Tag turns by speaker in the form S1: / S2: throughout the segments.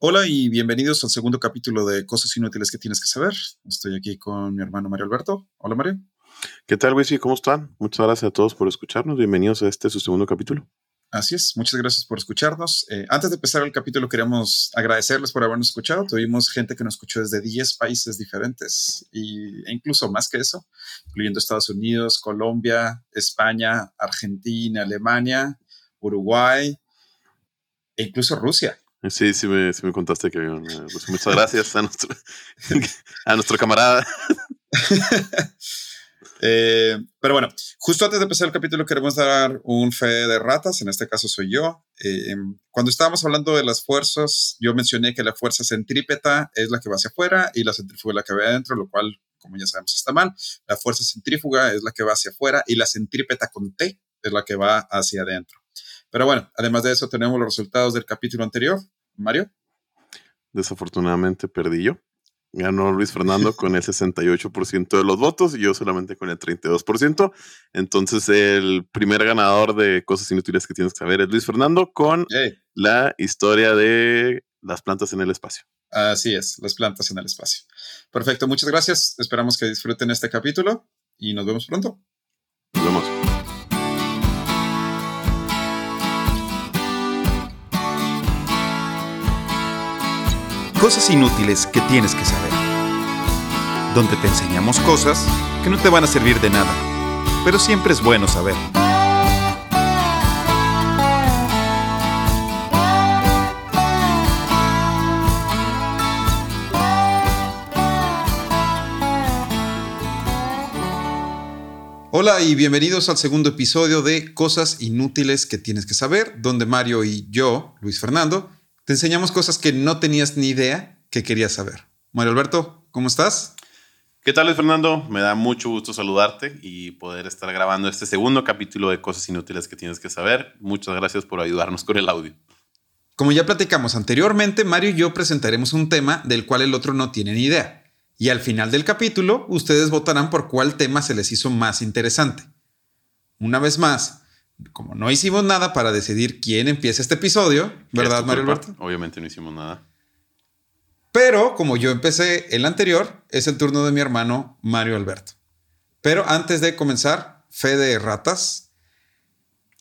S1: Hola y bienvenidos al segundo capítulo de Cosas Inútiles que tienes que saber. Estoy aquí con mi hermano Mario Alberto. Hola Mario.
S2: ¿Qué tal, Wisi? ¿Cómo están? Muchas gracias a todos por escucharnos. Bienvenidos a este su segundo capítulo.
S1: Así es, muchas gracias por escucharnos. Eh, antes de empezar el capítulo, queríamos agradecerles por habernos escuchado. Tuvimos gente que nos escuchó desde 10 países diferentes y, e incluso más que eso, incluyendo Estados Unidos, Colombia, España, Argentina, Alemania, Uruguay e incluso Rusia.
S2: Sí, sí me, sí me contaste que había pues muchas gracias a nuestro, a nuestro camarada.
S1: eh, pero bueno, justo antes de empezar el capítulo queremos dar un fe de ratas, en este caso soy yo. Eh, cuando estábamos hablando de las fuerzas, yo mencioné que la fuerza centrípeta es la que va hacia afuera y la centrífuga es la que va adentro, lo cual, como ya sabemos, está mal. La fuerza centrífuga es la que va hacia afuera y la centrípeta con T es la que va hacia adentro. Pero bueno, además de eso tenemos los resultados del capítulo anterior. Mario.
S2: Desafortunadamente perdí yo. Ganó Luis Fernando con el 68% de los votos y yo solamente con el 32%. Entonces el primer ganador de cosas inútiles que tienes que saber es Luis Fernando con la historia de las plantas en el espacio.
S1: Así es, las plantas en el espacio. Perfecto, muchas gracias. Esperamos que disfruten este capítulo y nos vemos pronto.
S2: Nos vemos.
S3: Cosas inútiles que tienes que saber. Donde te enseñamos cosas que no te van a servir de nada, pero siempre es bueno saber.
S1: Hola y bienvenidos al segundo episodio de Cosas Inútiles que tienes que saber, donde Mario y yo, Luis Fernando, te enseñamos cosas que no tenías ni idea que querías saber. Mario Alberto, ¿cómo estás?
S2: ¿Qué tal, Fernando? Me da mucho gusto saludarte y poder estar grabando este segundo capítulo de Cosas Inútiles que tienes que saber. Muchas gracias por ayudarnos con el audio.
S1: Como ya platicamos anteriormente, Mario y yo presentaremos un tema del cual el otro no tiene ni idea. Y al final del capítulo, ustedes votarán por cuál tema se les hizo más interesante. Una vez más, como no hicimos nada para decidir quién empieza este episodio, ¿verdad, Mario Alberto?
S2: Obviamente no hicimos nada.
S1: Pero como yo empecé el anterior, es el turno de mi hermano Mario Alberto. Pero antes de comenzar, fe de ratas.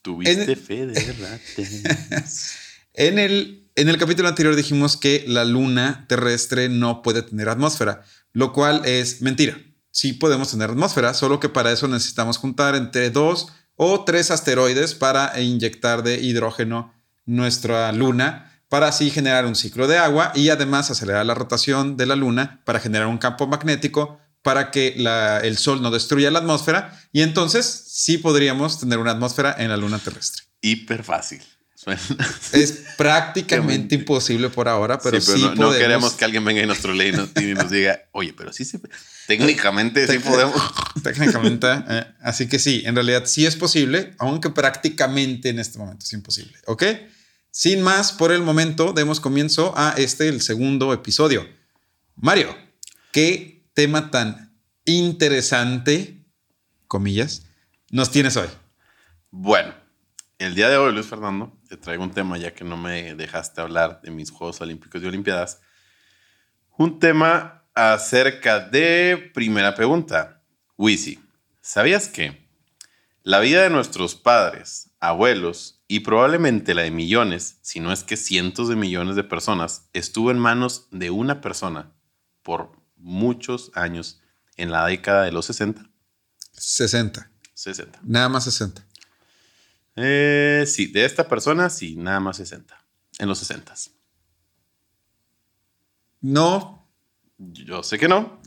S2: Tuviste fe de ratas.
S1: en, el, en el capítulo anterior dijimos que la luna terrestre no puede tener atmósfera, lo cual es mentira. Sí podemos tener atmósfera, solo que para eso necesitamos juntar entre dos o tres asteroides para inyectar de hidrógeno nuestra luna para así generar un ciclo de agua y además acelerar la rotación de la luna para generar un campo magnético para que el Sol no destruya la atmósfera y entonces sí podríamos tener una atmósfera en la luna terrestre.
S2: Hiper fácil.
S1: Es prácticamente imposible por ahora, pero sí, pero
S2: no, queremos que alguien venga y nos trolee y nos diga, oye, pero sí se... Técnicamente sí podemos.
S1: Técnicamente. Eh, así que sí, en realidad sí es posible, aunque prácticamente en este momento es imposible. ¿Ok? Sin más, por el momento, demos comienzo a este, el segundo episodio. Mario, ¿qué tema tan interesante, comillas, nos tienes hoy?
S2: Bueno, el día de hoy, Luis Fernando, te traigo un tema ya que no me dejaste hablar de mis Juegos Olímpicos y Olimpiadas. Un tema acerca de primera pregunta. Wisi, ¿sabías que la vida de nuestros padres, abuelos y probablemente la de millones, si no es que cientos de millones de personas, estuvo en manos de una persona por muchos años en la década de los 60?
S1: 60.
S2: 60.
S1: Nada más 60.
S2: Eh, sí, de esta persona, sí, nada más 60. En los 60.
S1: No,
S2: yo sé que no.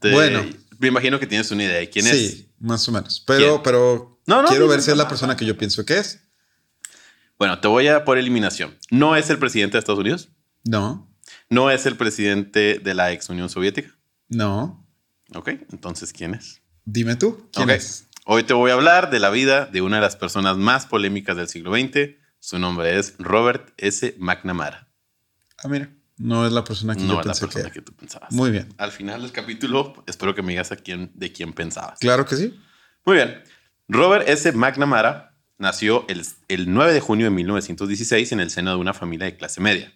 S1: bueno.
S2: Me imagino que tienes una idea de quién es. Sí,
S1: más o menos. Pero, pero no, quiero ver si es la persona que yo pienso que es.
S2: Bueno, te voy a por eliminación. ¿No es el presidente de Estados Unidos?
S1: No.
S2: ¿No es el presidente de la ex Unión Soviética?
S1: No.
S2: Ok, entonces, ¿quién es?
S1: Dime tú, ¿quién es?
S2: Hoy te voy a hablar de la vida de una de las personas más polémicas del siglo XX. Su nombre es Robert S. McNamara.
S1: Ah, mira. No es la persona que yo pensé
S2: la que, tú pensabas.
S1: Muy bien.
S2: Al final del capítulo, espero que me digas a quién, de quién pensabas.
S1: Claro que sí.
S2: Muy bien. Robert S. McNamara nació el, el 9 de junio de 1916 en el seno de una familia de clase media.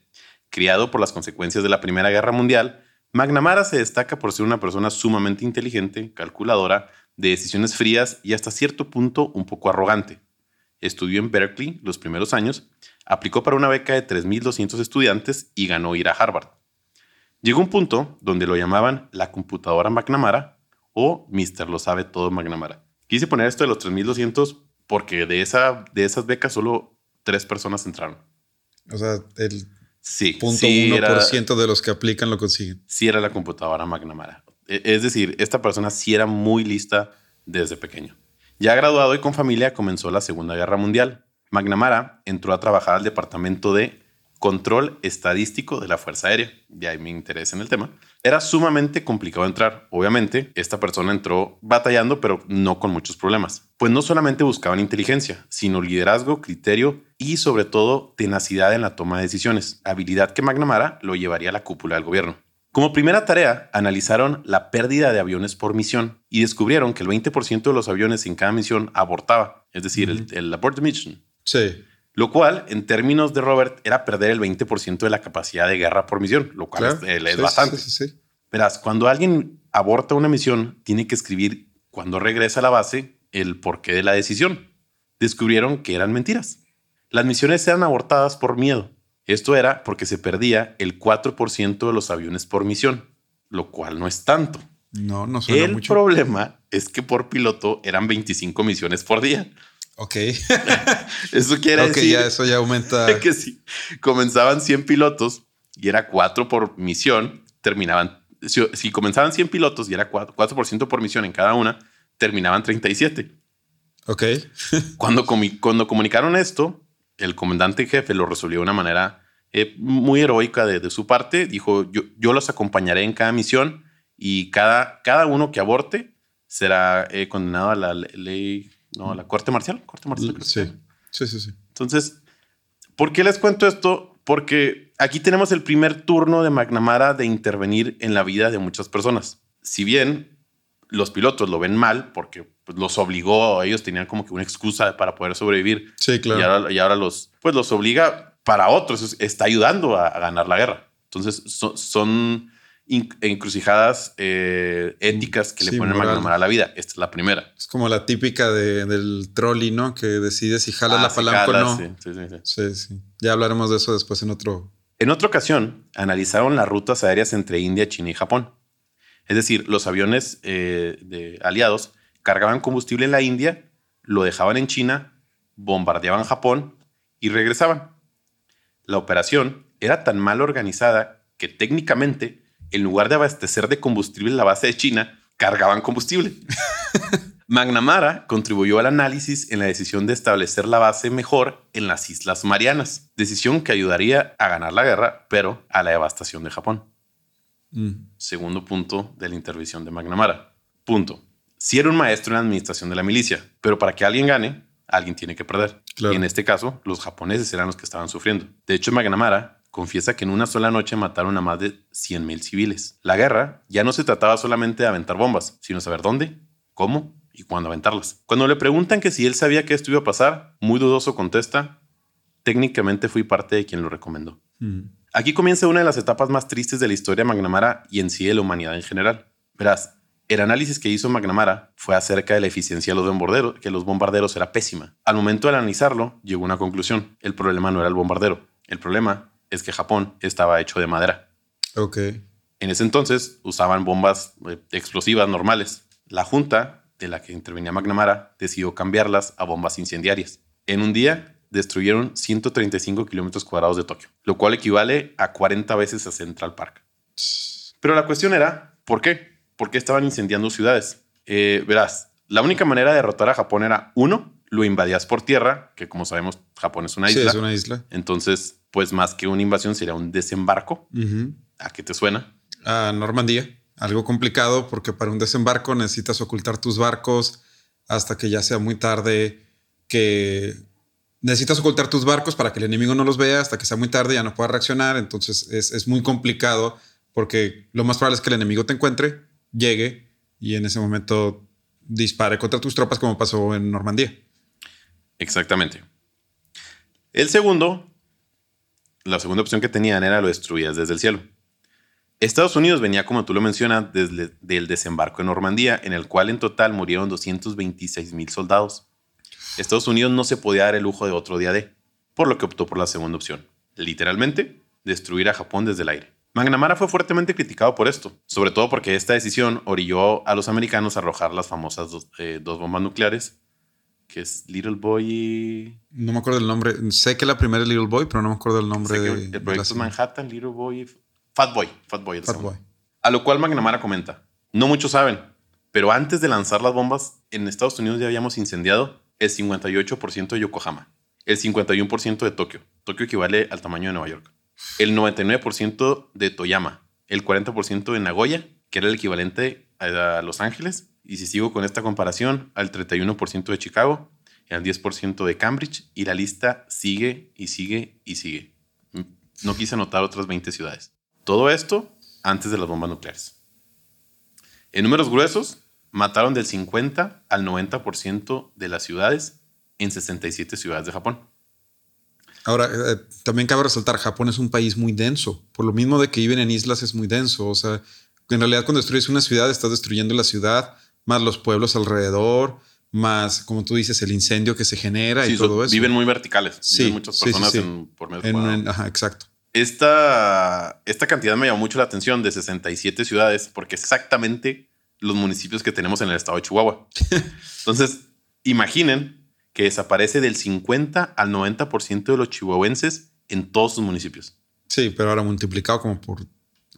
S2: Criado por las consecuencias de la Primera Guerra Mundial, McNamara se destaca por ser una persona sumamente inteligente, calculadora, de decisiones frías y hasta cierto punto un poco arrogante. Estudió en Berkeley los primeros años, aplicó para una beca de 3.200 estudiantes y ganó ir a Harvard. Llegó un punto donde lo llamaban la computadora McNamara o Mr. Lo sabe todo McNamara. Quise poner esto de los 3.200 porque de, esa, de esas becas solo tres personas entraron.
S1: O sea, el
S2: Sí,
S1: punto
S2: sí era,
S1: 1% de los que aplican lo consiguen.
S2: sí era la computadora McNamara. E- Es decir, esta persona sí era muy lista desde pequeño. Ya graduado y con familia comenzó la Segunda Guerra Mundial. McNamara entró a trabajar al departamento de control estadístico de la Fuerza Aérea. Ya ahí me interesa en el tema. Era sumamente complicado entrar. Obviamente, esta persona entró batallando, pero no con muchos problemas. Pues no solamente buscaban inteligencia, sino liderazgo, criterio y sobre todo tenacidad en la toma de decisiones, habilidad que McNamara lo llevaría a la cúpula del gobierno. Como primera tarea, analizaron la pérdida de aviones por misión y descubrieron que el 20% de los aviones en cada misión abortaba, es decir, el, el abort mission,
S1: Sí.
S2: lo cual en términos de Robert era perder el 20% de la capacidad de guerra por misión, lo cual
S1: Claro.
S2: es, eh, es
S1: Sí,
S2: bastante.
S1: sí, sí, sí.
S2: Verás, cuando alguien aborta una misión, tiene que escribir cuando regresa a la base el porqué de la decisión. Descubrieron que eran mentiras. Las misiones eran abortadas por miedo. Esto era porque se perdía el 4% de los aviones por misión, lo cual no es tanto.
S1: No, no suena
S2: el
S1: mucho.
S2: problema es que por piloto eran 25 misiones por día.
S1: Ok.
S2: Eso quiere
S1: ok,
S2: decir
S1: ya eso ya aumenta.
S2: que si comenzaban 100 pilotos y era 4 por misión, terminaban. Si, si comenzaban 100 pilotos y era 4%, 4% por misión en cada una, terminaban 37.
S1: Ok.
S2: Cuando, comi- cuando comunicaron esto, el comandante en jefe lo resolvió de una manera eh, muy heroica de, de su parte. Dijo: yo, yo los acompañaré en cada misión y cada, cada uno que aborte será eh, condenado a la le- ley, no, a la corte marcial. Corte marcial creo
S1: Sí. Sí, sí, sí.
S2: Entonces, ¿por qué les cuento esto? Porque aquí tenemos el primer turno de McNamara de intervenir en la vida de muchas personas. Si bien los pilotos lo ven mal porque pues, los obligó, ellos tenían como que una excusa para poder sobrevivir
S1: Sí, claro.
S2: y, ahora, y ahora los, pues los obliga para otros, es- está ayudando a, a ganar la guerra. Entonces, so- son encrucijadas eh, éticas que
S1: Sí,
S2: le ponen. McNamara a la vida. Esta es la primera.
S1: Es como la típica de- del trolley, ¿no? Que decide si jala
S2: Ah,
S1: la palanca o no.
S2: sí. Sí, sí.
S1: Ya hablaremos de eso después en otro.
S2: En otra ocasión, analizaron las rutas aéreas entre India, China y Japón. Es decir, los aviones eh, de aliados cargaban combustible en la India, lo dejaban en China, bombardeaban Japón y regresaban. La operación era tan mal organizada que técnicamente, en lugar de abastecer de combustible la base de China, cargaban combustible. McNamara contribuyó al análisis en la decisión de establecer la base mejor en las Islas Marianas, decisión que ayudaría a ganar la guerra, pero a la devastación de Japón.
S1: Mm.
S2: Segundo punto de la intervención de McNamara. Punto. Si era un maestro en la administración de la milicia, pero para que alguien gane, alguien tiene que perder.
S1: Claro.
S2: Y en este caso, los japoneses eran los que estaban sufriendo. De hecho, McNamara confiesa que en una sola noche mataron a más de 100.000 civiles. La guerra ya no se trataba solamente de aventar bombas, sino saber dónde, cómo y cuándo aventarlas. Cuando le preguntan que si él sabía que esto iba a pasar, muy dudoso contesta, técnicamente fui parte de quien lo recomendó.
S1: Mm.
S2: Aquí comienza una de las etapas más tristes de la historia de McNamara y en sí de la humanidad en general. Verás, el análisis que hizo McNamara fue acerca de la eficiencia de los bombarderos, que los bombarderos era pésima. Al momento de analizarlo, llegó a una conclusión. El problema no era el bombardero. El problema es que Japón estaba hecho de madera.
S1: Ok.
S2: En ese entonces usaban bombas eh, explosivas normales. La junta de la que intervenía McNamara decidió cambiarlas a bombas incendiarias. En un día destruyeron 135 kilómetros cuadrados de Tokio, lo cual equivale a 40 veces a Central Park. Pero la cuestión era, ¿por qué? ¿Por qué estaban incendiando ciudades? Eh, verás, la única manera de derrotar a Japón era, uno, lo invadías por tierra, que como sabemos, Japón es una
S1: Sí,
S2: isla.
S1: es una isla.
S2: Entonces, pues más que una invasión sería un desembarco. ¿A qué te suena?
S1: a Normandía. Algo complicado porque para un desembarco necesitas ocultar tus barcos hasta que ya sea muy tarde, que necesitas ocultar tus barcos para que el enemigo no los vea hasta que sea muy tarde y ya no pueda reaccionar. Entonces es, es muy complicado porque lo más probable es que el enemigo te encuentre, llegue y en ese momento dispare contra tus tropas como pasó en Normandía.
S2: Exactamente. El segundo la segunda opción que tenían era lo destruías desde el cielo. Estados Unidos venía, como tú lo mencionas, desde el desembarco en Normandía, en el cual en total murieron 226 mil soldados. Estados Unidos no se podía dar el lujo de otro día de, por lo que optó por la segunda opción. Literalmente, destruir a Japón desde el aire. McNamara fue fuertemente criticado por esto, sobre todo porque esta decisión orilló a los americanos a arrojar las famosas dos, eh, dos bombas nucleares, que es Little Boy y...
S1: No me acuerdo del nombre. Sé que la primera es Little Boy, pero no me acuerdo del nombre
S2: Sé que
S1: de,
S2: el
S1: de
S2: proyecto es
S1: segunda.
S2: Manhattan, Little Boy, y Fat Boy. Fat Boy. el
S1: Fat. Boy.
S2: A lo cual McNamara comenta, no muchos saben, pero antes de lanzar las bombas, en Estados Unidos ya habíamos incendiado el 58% de Yokohama, el 51% de Tokio, Tokio equivale al tamaño de Nueva York, el 99% de Toyama, el 40% de Nagoya, que era el equivalente a Los Ángeles, y si sigo con esta comparación, al 31% de Chicago, al 10% de Cambridge, y la lista sigue y sigue y sigue. No quise anotar otras 20 ciudades. Todo esto antes de las bombas nucleares. En números gruesos, mataron del 50 al 90% de las ciudades en 67 ciudades de Japón.
S1: Ahora, eh, también cabe resaltar, Japón es un país muy denso. Por lo mismo de que viven en islas es muy denso. O sea, en realidad cuando destruyes una ciudad estás destruyendo la ciudad, más los pueblos alrededor, más, como tú dices, el incendio que se genera y
S2: Sí,
S1: todo eso.
S2: Viven muy verticales.
S1: Sí,
S2: viven muchas
S1: sí,
S2: personas
S1: sí.
S2: en- por metro
S1: En- en- ajá, exacto.
S2: Esta, esta cantidad me llamó mucho la atención de 67 ciudades, porque exactamente los municipios que tenemos en el estado de Chihuahua. Entonces, imaginen que desaparece del 50 al 90% de los chihuahuenses en todos sus municipios.
S1: Sí, pero ahora multiplicado como por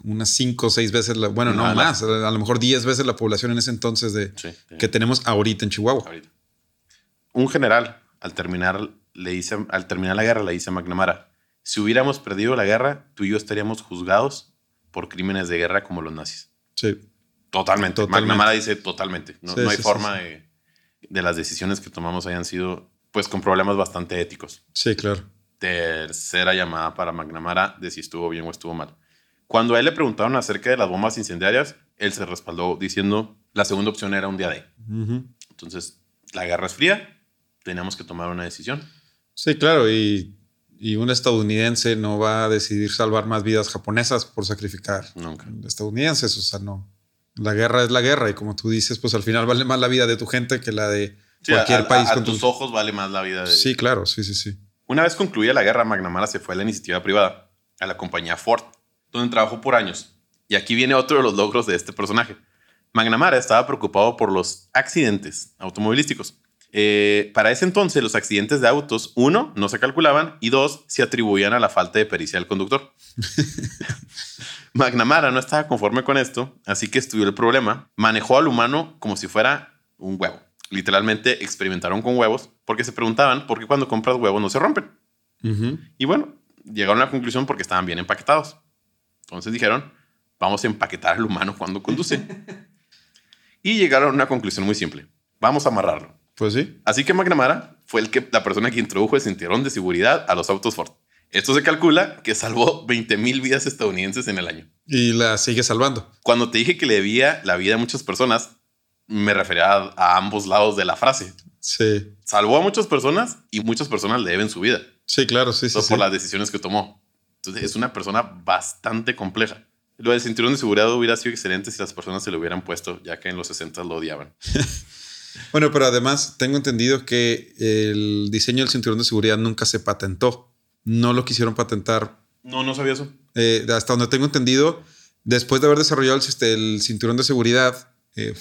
S1: unas cinco o seis veces, la, bueno, no
S2: Ah, la-
S1: más, a lo mejor 10 veces la población en ese entonces de,
S2: Sí,
S1: que tenemos ahorita en Chihuahua.
S2: ahorita. Un general, al terminar, le dice, al terminar la guerra, le dice a McNamara, si hubiéramos perdido la guerra, tú y yo estaríamos juzgados por crímenes de guerra como los nazis.
S1: Sí,
S2: Totalmente.
S1: Totalmente.
S2: McNamara dice totalmente. No,
S1: Sí,
S2: no hay
S1: sí,
S2: forma
S1: sí.
S2: De, de las decisiones que tomamos hayan sido pues con problemas bastante éticos.
S1: sí, claro.
S2: Tercera llamada para McNamara de si estuvo bien o estuvo mal. Cuando a él le preguntaron acerca de las bombas incendiarias, él se respaldó diciendo la segunda opción era un día de. Entonces, la guerra es fría, teníamos que tomar una decisión.
S1: Sí, claro, y, y un estadounidense no va a decidir salvar más vidas japonesas por sacrificar
S2: Nunca.
S1: estadounidenses, o sea, no. La guerra es la guerra y como tú dices, pues al final vale más la vida de tu gente que la de
S2: Sí,
S1: cualquier
S2: a, a-
S1: país.
S2: a
S1: con
S2: tus
S1: tus-
S2: ojos vale más la vida de...
S1: Sí, claro, sí, sí, sí.
S2: Una vez concluida la guerra, McNamara se fue a la iniciativa privada, a la compañía Ford, donde trabajó por años. Y aquí viene otro de los logros de este personaje. McNamara estaba preocupado por los accidentes automovilísticos. Eh, para ese entonces, los accidentes de autos, uno, no se calculaban y dos, se atribuían a la falta de pericia del conductor. McNamara no estaba conforme con esto, así que estudió el problema, manejó al humano como si fuera un huevo. Literalmente experimentaron con huevos porque se preguntaban por qué cuando compras huevos no se rompen. Y bueno, llegaron a la conclusión porque estaban bien empaquetados. Entonces dijeron, vamos a empaquetar al humano cuando conduce. y llegaron a una conclusión muy simple. Vamos a amarrarlo.
S1: Pues sí.
S2: Así que McNamara fue el que, la persona que introdujo el cinturón de seguridad a los autos Ford. Esto se calcula que salvó 20 mil vidas estadounidenses en el año.
S1: Y la sigue salvando.
S2: Cuando te dije que le debía la vida a muchas personas, me refería a, a ambos lados de la frase.
S1: Sí.
S2: Salvó a muchas personas y muchas personas le deben su vida.
S1: Sí, claro, sí, sí.
S2: Todo
S1: sí.
S2: por las decisiones que tomó. Entonces es una persona bastante compleja. Lo del cinturón de seguridad hubiera sido excelente si las personas se lo hubieran puesto, ya que en los 60 lo odiaban.
S1: Bueno, pero además tengo entendido que el diseño del cinturón de seguridad nunca se patentó. No lo quisieron patentar.
S2: No, no sabía eso.
S1: Eh, hasta donde tengo entendido, después de haber desarrollado el, cinturón de seguridad, eh,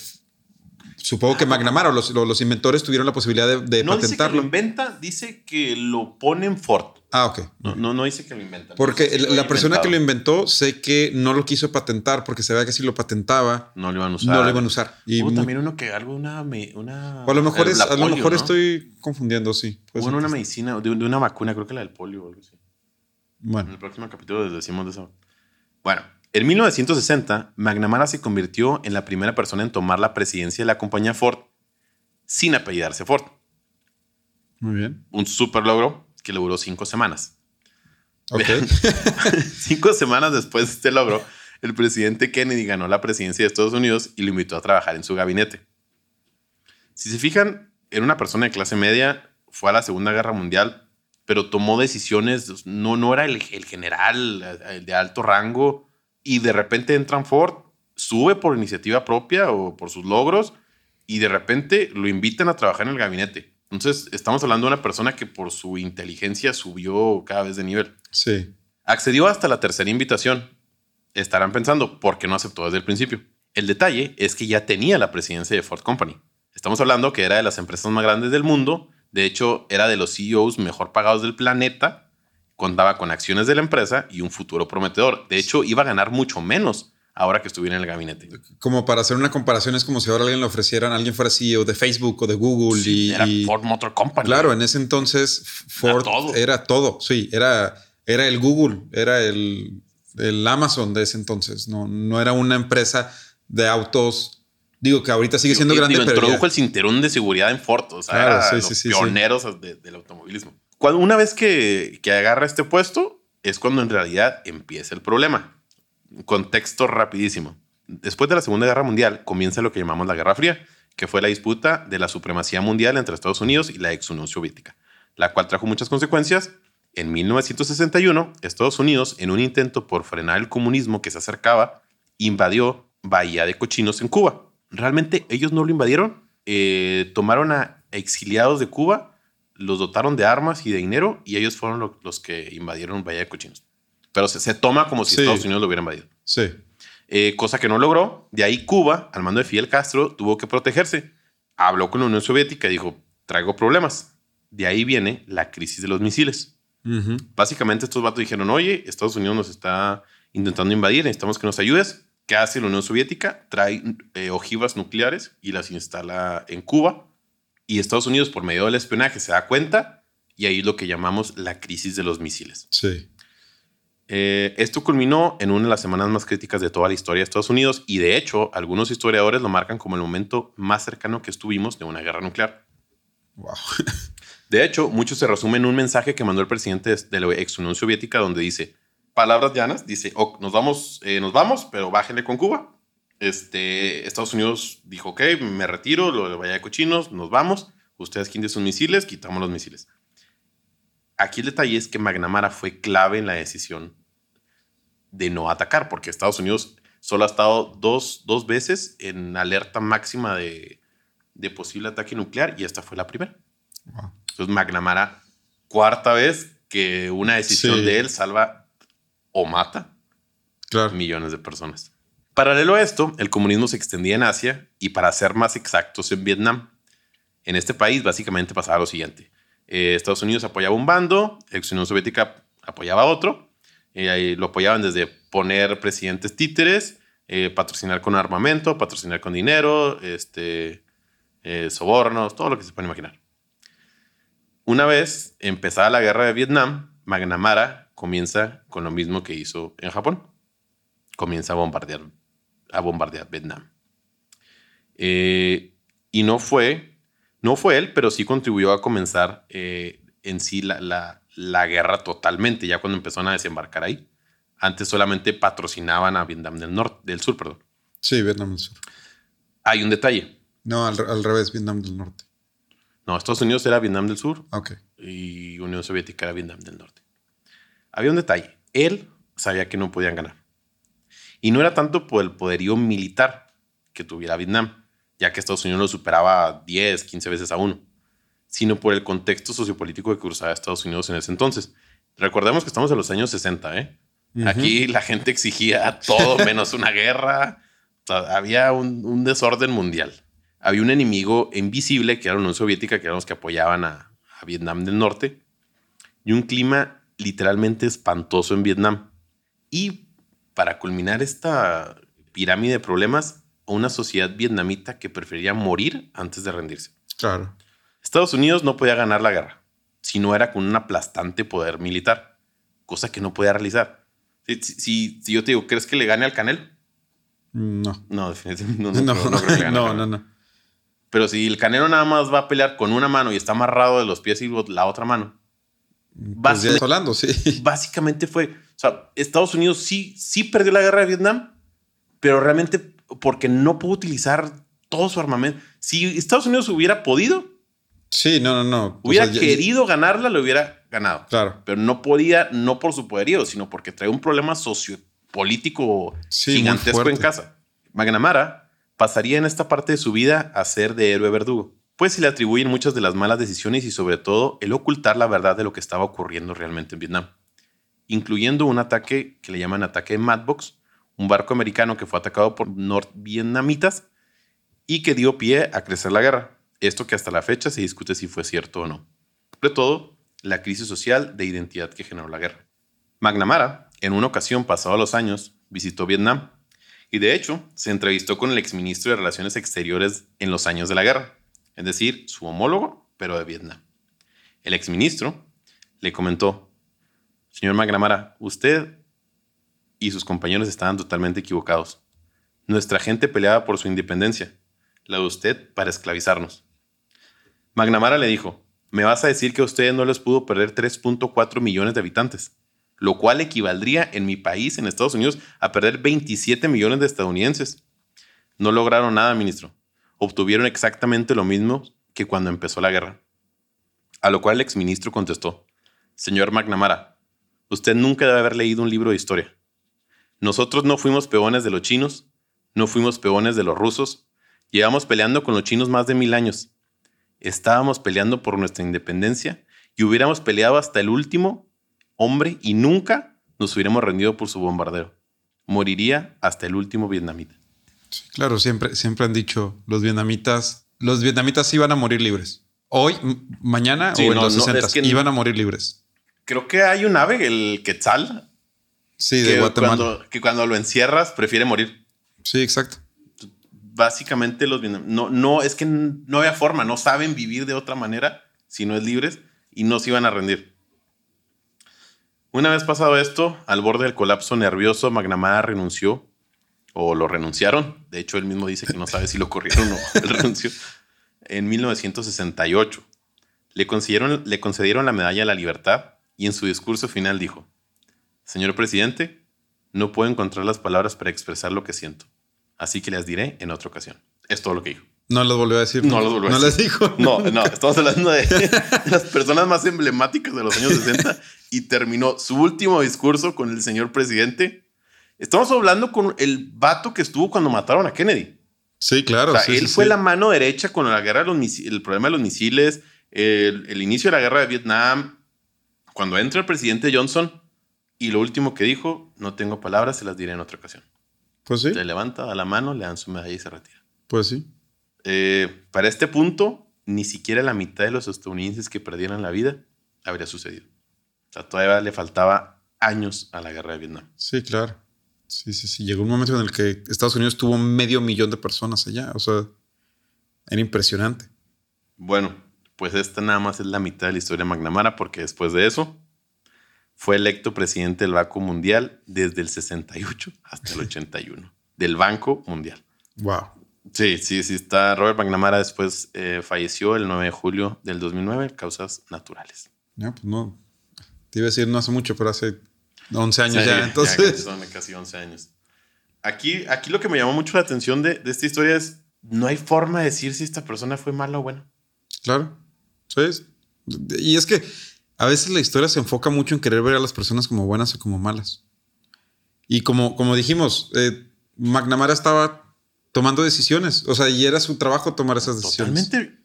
S1: supongo que McNamara o los, lo- los inventores tuvieron la posibilidad de, de
S2: No dice que lo
S1: patentarlo.
S2: inventa, dice que lo pone en Ford.
S1: Ah, ok.
S2: No, no, no dice que lo inventa.
S1: Porque la persona que lo inventó sé que no lo quiso patentar porque se veía que si lo patentaba
S2: No lo iban a usar.
S1: no lo iban a usar. Y
S2: Hubo también uno que algo, una... una
S1: o a lo mejor,
S2: el-
S1: es, a lo mejor estoy confundiendo, sí.
S2: Hubo
S1: ser
S2: una medicina, de, de una vacuna, creo que la del polio o algo así. En
S1: Bueno,
S2: el próximo capítulo les decimos de eso. Bueno, en 1960, McNamara se convirtió en la primera persona en tomar la presidencia de la compañía Ford sin apellidarse Ford.
S1: muy bien.
S2: Un super logro que le duró cinco semanas. Cinco semanas después de este logro, el presidente Kennedy ganó la presidencia de Estados Unidos y lo invitó a trabajar en su gabinete. Si se fijan, era una persona de clase media, fue a la Segunda Guerra Mundial pero tomó decisiones, no, no era el, el general el de alto rango, y de repente entra en Ford, sube por iniciativa propia o por sus logros, y de repente lo invitan a trabajar en el gabinete. Entonces, estamos hablando de una persona que por su inteligencia subió cada vez de nivel.
S1: Sí.
S2: Accedió hasta la tercera invitación. Estarán pensando, ¿por qué no aceptó desde el principio? El detalle es que ya tenía la presidencia de Ford Company. Estamos hablando que era de las empresas más grandes del mundo. De hecho, era de los CEOs mejor pagados del planeta. Contaba con acciones de la empresa y un futuro prometedor. De hecho, iba a ganar mucho menos ahora que estuviera en el gabinete.
S1: Como para hacer una comparación, es como si ahora alguien le ofrecieran, alguien fuera CEO de Facebook o de Google. y,
S2: era
S1: y-
S2: Ford Motor Company.
S1: Claro, en ese entonces Ford
S2: todo.
S1: era todo. Sí, era, era el Google, era el, el Amazon de ese entonces. No, no era una empresa de autos. Digo que ahorita sigue siendo
S2: Digo,
S1: grande, pero
S2: introdujo
S1: ya-
S2: el cinturón de seguridad en Ford. O sea,
S1: Claro,
S2: era
S1: sí,
S2: los
S1: sí, sí, sí.
S2: pioneros de- del automovilismo. Cuando, una vez que, que agarra este puesto, es cuando en realidad empieza el problema. Contexto rapidísimo. Después de la Segunda Guerra Mundial comienza lo que llamamos la Guerra Fría, que fue la disputa de la supremacía mundial entre Estados Unidos y la ex Unión Soviética, la cual trajo muchas consecuencias. En 1961, Estados Unidos, en un intento por frenar el comunismo que se acercaba, invadió Bahía de Cochinos en Cuba. Realmente ellos no lo invadieron, eh, tomaron a exiliados de Cuba, los dotaron de armas y de dinero y ellos fueron lo- los que invadieron Bahía de Cochinos. Pero se, se toma como si
S1: Sí.
S2: Estados Unidos lo hubiera invadido.
S1: Sí.
S2: Eh, cosa que no logró. De ahí Cuba, al mando de Fidel Castro, tuvo que protegerse. Habló con la Unión Soviética y dijo, traigo problemas. De ahí viene la crisis de los misiles.
S1: Ujú.
S2: Básicamente estos vatos dijeron, oye, Estados Unidos nos está intentando invadir, necesitamos que nos ayudes. ¿Qué hace la Unión Soviética? Trae eh, ojivas nucleares y las instala en Cuba. Y Estados Unidos, por medio del espionaje, se da cuenta y ahí es lo que llamamos la crisis de los misiles.
S1: Sí.
S2: Eh, esto culminó en una de las semanas más críticas de toda la historia de Estados Unidos y de hecho algunos historiadores lo marcan como el momento más cercano que estuvimos de una guerra nuclear.
S1: Wow.
S2: De hecho, mucho se resume en un mensaje que mandó el presidente de la ex Unión Soviética donde dice, palabras llanas, dice, "Ok, nos vamos, eh, nos vamos, pero bájenle con Cuba. Este, Estados Unidos dijo, ok, me retiro, lo de Bahía de Cochinos, nos vamos, ustedes quiten sus misiles, quitamos los misiles. Aquí el detalle es que McNamara fue clave en la decisión de no atacar, porque Estados Unidos solo ha estado dos, dos veces en alerta máxima de, de posible ataque nuclear y esta fue la primera.
S1: Wow.
S2: Entonces McNamara, cuarta vez que una decisión
S1: Sí.
S2: de él salva o mata
S1: Claro.
S2: millones de personas. Paralelo a esto, el comunismo se extendía en Asia y para ser más exactos en Vietnam. En este país básicamente pasaba lo siguiente. Eh, Estados Unidos apoyaba un bando, ex Unión Soviética apoyaba a otro. Eh, lo apoyaban desde poner presidentes títeres, eh, patrocinar con armamento, patrocinar con dinero, este, eh, sobornos, todo lo que se puede imaginar. Una vez empezada la guerra de Vietnam, McNamara comienza con lo mismo que hizo en Japón. Comienza a bombardear, a bombardear Vietnam. Eh, y no fue, no fue él, pero sí contribuyó a comenzar eh, en sí la, la- la guerra totalmente, ya cuando empezaron a desembarcar ahí. Antes solamente patrocinaban a Vietnam del, norte, del sur, perdón.
S1: Sí, Vietnam del Sur.
S2: Hay un detalle.
S1: No, al, al revés, Vietnam del Norte.
S2: No, Estados Unidos era Vietnam del sur,
S1: Ok.
S2: y Unión Soviética era Vietnam del Norte. Había un detalle. Él sabía que no podían ganar. Y no era tanto por el poderío militar que tuviera Vietnam, ya que Estados Unidos lo superaba 10, 15 veces a uno, sino por el contexto sociopolítico que cruzaba Estados Unidos en ese entonces. Recordemos que estamos en los años 60, ¿eh? Aquí la gente exigía todo menos una guerra. O sea, había un, un desorden mundial. Había un enemigo invisible que era la Unión Soviética, que eran los que apoyaban a, a Vietnam del Norte, y un clima literalmente espantoso en Vietnam. Y para culminar esta pirámide de problemas, una sociedad vietnamita que prefería morir antes de rendirse.
S1: Claro.
S2: Estados Unidos no podía ganar la guerra si no era con un aplastante poder militar, cosa que no podía realizar. Si, si- si yo te digo, ¿crees que le gane al Canel?
S1: No.
S2: No, definitivamente no.
S1: No, no,
S2: creo que le gane al
S1: no,
S2: Canelo.
S1: no, no.
S2: Pero si el Canelo nada más va a pelear con una mano y está amarrado de los pies y la otra mano,
S1: Pues
S2: Básicamente-
S1: hablando, sí.
S2: básicamente fue, o sea, Estados Unidos sí, sí perdió la guerra de Vietnam, pero realmente porque no pudo utilizar todo su armamento. Si Estados Unidos hubiera podido,
S1: Sí, no, no, no. O
S2: hubiera
S1: ya-
S2: querido ganarla, lo hubiera ganado.
S1: Claro.
S2: Pero no podía, no por su poderío, sino porque trae un problema sociopolítico
S1: Sí,
S2: gigantesco en casa. McNamara pasaría en esta parte de su vida a ser de héroe verdugo, pues se le atribuyen muchas de las malas decisiones y sobre todo el ocultar la verdad de lo que estaba ocurriendo realmente en Vietnam, incluyendo un ataque que le llaman ataque de Madbox, un barco americano que fue atacado por norvietnamitas y que dio pie a crecer la guerra. Esto que hasta la fecha se discute si fue cierto o no. Sobre todo, la crisis social de identidad que generó la guerra. McNamara, en una ocasión pasados los años, visitó Vietnam y de hecho se entrevistó con el exministro de Relaciones Exteriores en los años de la guerra, es decir, su homólogo, pero de Vietnam. El exministro le comentó, señor McNamara, usted y sus compañeros estaban totalmente equivocados. Nuestra gente peleaba por su independencia, la de usted para esclavizarnos. McNamara le dijo, me vas a decir que ustedes no les pudo perder 3.4 millones de habitantes, lo cual equivaldría en mi país, en Estados Unidos, a perder 27 millones de estadounidenses. No lograron nada, ministro. Obtuvieron exactamente lo mismo que cuando empezó la guerra. A lo cual el exministro contestó, señor McNamara, usted nunca debe haber leído un libro de historia. Nosotros no fuimos peones de los chinos, no fuimos peones de los rusos, llevamos peleando con los chinos más de mil años. Estábamos peleando por nuestra independencia y hubiéramos peleado hasta el último hombre y nunca nos hubiéramos rendido por su bombardero. Moriría hasta el último vietnamita.
S1: Claro, siempre, siempre han dicho los vietnamitas, los vietnamitas iban a morir libres. Hoy, mañana
S2: Sí,
S1: o en
S2: no,
S1: los
S2: no,
S1: 60
S2: es que-
S1: iban a morir libres.
S2: Creo que hay un ave, el quetzal,
S1: Sí, de Guatemala.
S2: cuando, que cuando lo encierras prefiere morir.
S1: Sí, exacto.
S2: Básicamente los no, no, es que no había forma, no saben vivir de otra manera si no es libres y no se iban a rendir. Una vez pasado esto, al borde del colapso nervioso, McNamara renunció o lo renunciaron. De hecho, él mismo dice que no sabe si lo corrieron o no. Renunció en 1968. Le concedieron, le concedieron la medalla de la libertad y en su discurso final dijo, Señor presidente, no puedo encontrar las palabras para expresar lo que siento, así que las diré en otra ocasión. Es todo lo que dijo.
S1: No los volvió a decir.
S2: No los volvió a
S1: No
S2: decir.
S1: les dijo.
S2: No, no, estamos hablando de las personas más emblemáticas de los años 60 y terminó su último discurso con el señor presidente. Estamos hablando con el vato que estuvo cuando mataron a Kennedy.
S1: Sí, claro.
S2: O sea,
S1: sí,
S2: él
S1: sí,
S2: fue
S1: sí.
S2: la mano derecha con la guerra de los misiles, el problema de los misiles, el, el inicio de la guerra de Vietnam, cuando entra el presidente Johnson y lo último que dijo, no tengo palabras, se las diré en otra ocasión.
S1: Pues sí,
S2: Le levanta a la mano, le dan su medalla y se retira.
S1: pues sí.
S2: Eh, para este punto, ni siquiera la mitad de los estadounidenses que perdieran la vida habría sucedido. O sea, todavía le faltaba años a la guerra de Vietnam.
S1: Sí, claro. Sí, sí, sí. Llegó un momento en el que Estados Unidos tuvo medio millón de personas allá. O sea, era impresionante.
S2: Bueno, pues esta nada más es la mitad de la historia de McNamara, porque después de eso fue electo presidente del Banco Mundial desde el 68 hasta el 81. del Banco Mundial.
S1: Wow.
S2: Sí, sí, sí está. Robert McNamara después eh, falleció el 9 de julio del 2009, causas naturales.
S1: Ya, pues no. Te iba a decir no hace mucho, pero hace 11 años
S2: Sí,
S1: ya. Entonces.
S2: son casi 11 años. Aquí, aquí lo que me llamó mucho la atención de, de esta historia es, no hay forma de decir si esta persona fue mala o buena.
S1: Claro. Sí. Y es que a veces la historia se enfoca mucho en querer ver a las personas como buenas o como malas. Y como, como dijimos, eh, McNamara estaba tomando decisiones. O sea, y era su trabajo tomar esas decisiones.
S2: Totalmente.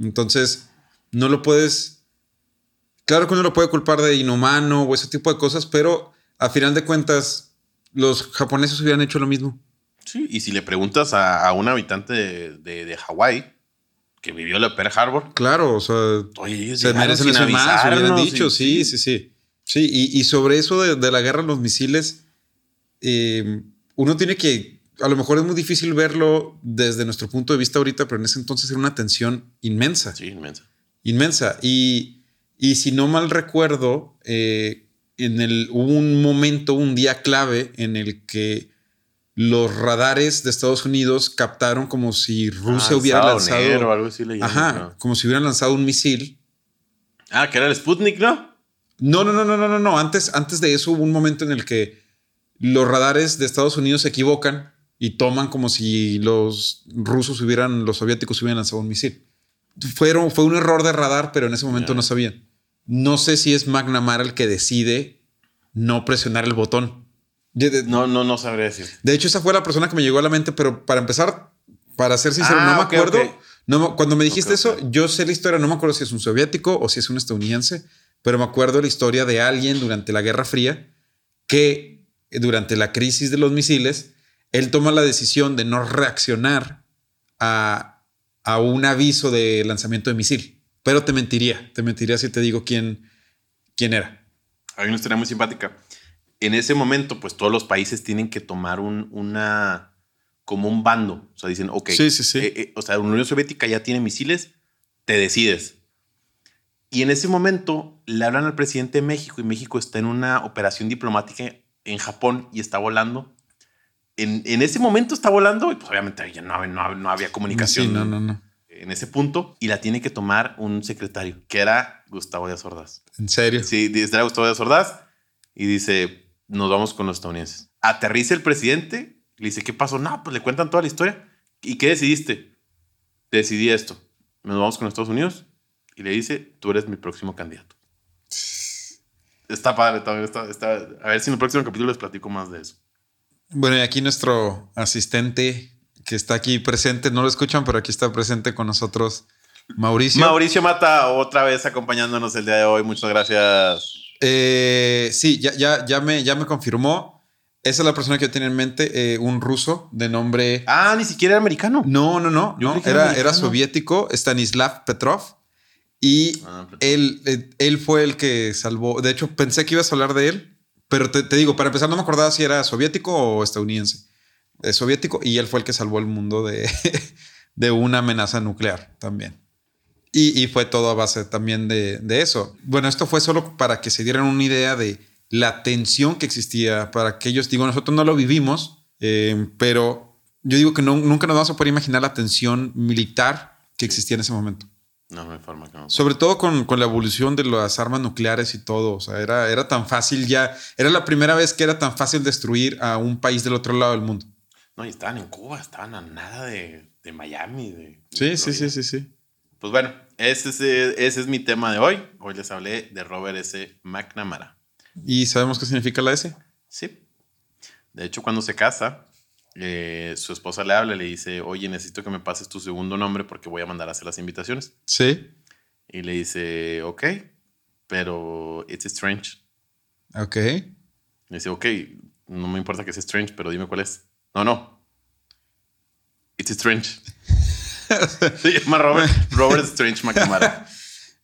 S1: Entonces, no lo puedes. Claro que uno lo puede culpar de inhumano o ese tipo de cosas, pero a final de cuentas, los japoneses hubieran hecho lo mismo.
S2: Sí, y si le preguntas a, a un habitante de, de, de Hawái que vivió la Pearl Harbor,
S1: Claro, o sea,
S2: oye,
S1: se merecen eso más, hubieran dicho, sí, sí, sí. Sí, y, y sobre eso de, de la guerra, los misiles, eh, uno tiene que, a lo mejor es muy difícil verlo desde nuestro punto de vista ahorita, pero en ese entonces era una tensión inmensa.
S2: Sí, inmensa.
S1: inmensa. Y, y si no mal recuerdo, eh, en el, hubo un momento, un día clave en el que los radares de Estados Unidos captaron como si Rusia
S2: Ah,
S1: hubiera lanzado.
S2: negro algo así
S1: Ajá,
S2: ¿no?
S1: como si hubieran lanzado un misil.
S2: Ah, que era el Sputnik, ¿no?
S1: No, no, no, no, no, no, no. Antes, antes de eso hubo un momento en el que los radares de Estados Unidos se equivocan y toman como si los rusos hubieran, los soviéticos hubieran lanzado un misil. Fueron, fue un error de radar, pero en ese momento no sabían. no sé si es McNamara el que decide no presionar el botón.
S2: No, no, no sabría decir.
S1: de hecho, esa fue la persona que me llegó a la mente, pero para empezar, para ser sincero,
S2: Ah,
S1: no me
S2: ok,
S1: acuerdo. No me- cuando me dijiste eso, yo sé la historia, no me acuerdo si es un soviético o si es un estadounidense, pero me acuerdo la historia de alguien durante la Guerra Fría que eh, durante la crisis de los misiles, él toma la decisión de no reaccionar a, a un aviso de lanzamiento de misil. Pero te mentiría, te mentiría si te digo quién, quién era.
S2: Hay una historia muy simpática. En ese momento, pues todos los países tienen que tomar un, una, como un bando. O sea, dicen, ok,
S1: Sí, sí, sí.
S2: eh, eh, o sea, la Unión Soviética ya tiene misiles, te decides. Y en ese momento le hablan al presidente de México y México está en una operación diplomática en Japón y está volando. En, en ese momento está volando y pues obviamente ya no, había- no, no había comunicación
S1: Sí, no, no, no.
S2: en ese punto y la tiene que tomar un secretario, que era Gustavo Díaz Ordaz.
S1: En serio.
S2: Sí, era Gustavo Díaz Ordaz y dice, nos vamos con los estadounidenses. Aterriza el presidente, le dice, ¿qué pasó? No, pues le cuentan toda la historia. ¿Y qué decidiste? Decidí esto. Nos vamos con Estados Unidos y le dice, tú eres mi próximo candidato. Está padre también. Está, está- a ver si en el próximo capítulo les platico más de eso.
S1: Bueno, y aquí nuestro asistente que está aquí presente, no lo escuchan, pero aquí está presente con nosotros Mauricio.
S2: Mauricio Mata, otra vez acompañándonos el día de hoy. Muchas gracias.
S1: Eh, sí, ya, ya, ya, me, ya me confirmó. Esa es la persona que yo tenía en mente, eh, un ruso de nombre...
S2: Ah, ni siquiera era americano.
S1: No, no, no,
S2: era
S1: Era, era
S2: americano.
S1: soviético, Stanislav Petrov. Y
S2: Ah, Petrov.
S1: él, eh, él fue el que salvó. De hecho, pensé que ibas a hablar de él, pero te, te digo, para empezar, no me acordaba si era soviético o estadounidense. Es soviético y él fue el que salvó el mundo de, de una amenaza nuclear también. Y, y fue todo a base también de, de eso. Bueno, esto fue solo para que se dieran una idea de la tensión que existía para que ellos, digo, nosotros no lo vivimos, eh, pero yo digo que no- nunca nos vamos a poder imaginar la tensión militar que existía en ese momento.
S2: No, no hay forma que no.
S1: Sobre todo con, con la evolución de las armas nucleares y todo. O sea, era, era tan fácil ya. Era la primera vez que era tan fácil destruir a un país del otro lado del mundo.
S2: No, y estaban en Cuba, estaban a nada de, de Miami. De,
S1: Sí,
S2: de
S1: sí,
S2: Florida.
S1: sí, sí, sí.
S2: Pues bueno, ese es, eh, ese es mi tema de hoy. Hoy les hablé de Robert S. McNamara.
S1: ¿Y sabemos qué significa la S?
S2: Sí. De hecho, cuando se casa, eh, su esposa le habla y le dice, oye, necesito que me pases tu segundo nombre porque voy a mandar a hacer las invitaciones.
S1: Sí.
S2: Y le dice, ok, pero it's strange.
S1: Ok.
S2: Le dice, ok, no me importa que sea strange, pero dime cuál es. No, no. It's strange. Se llama Robert, Robert Strange McNamara.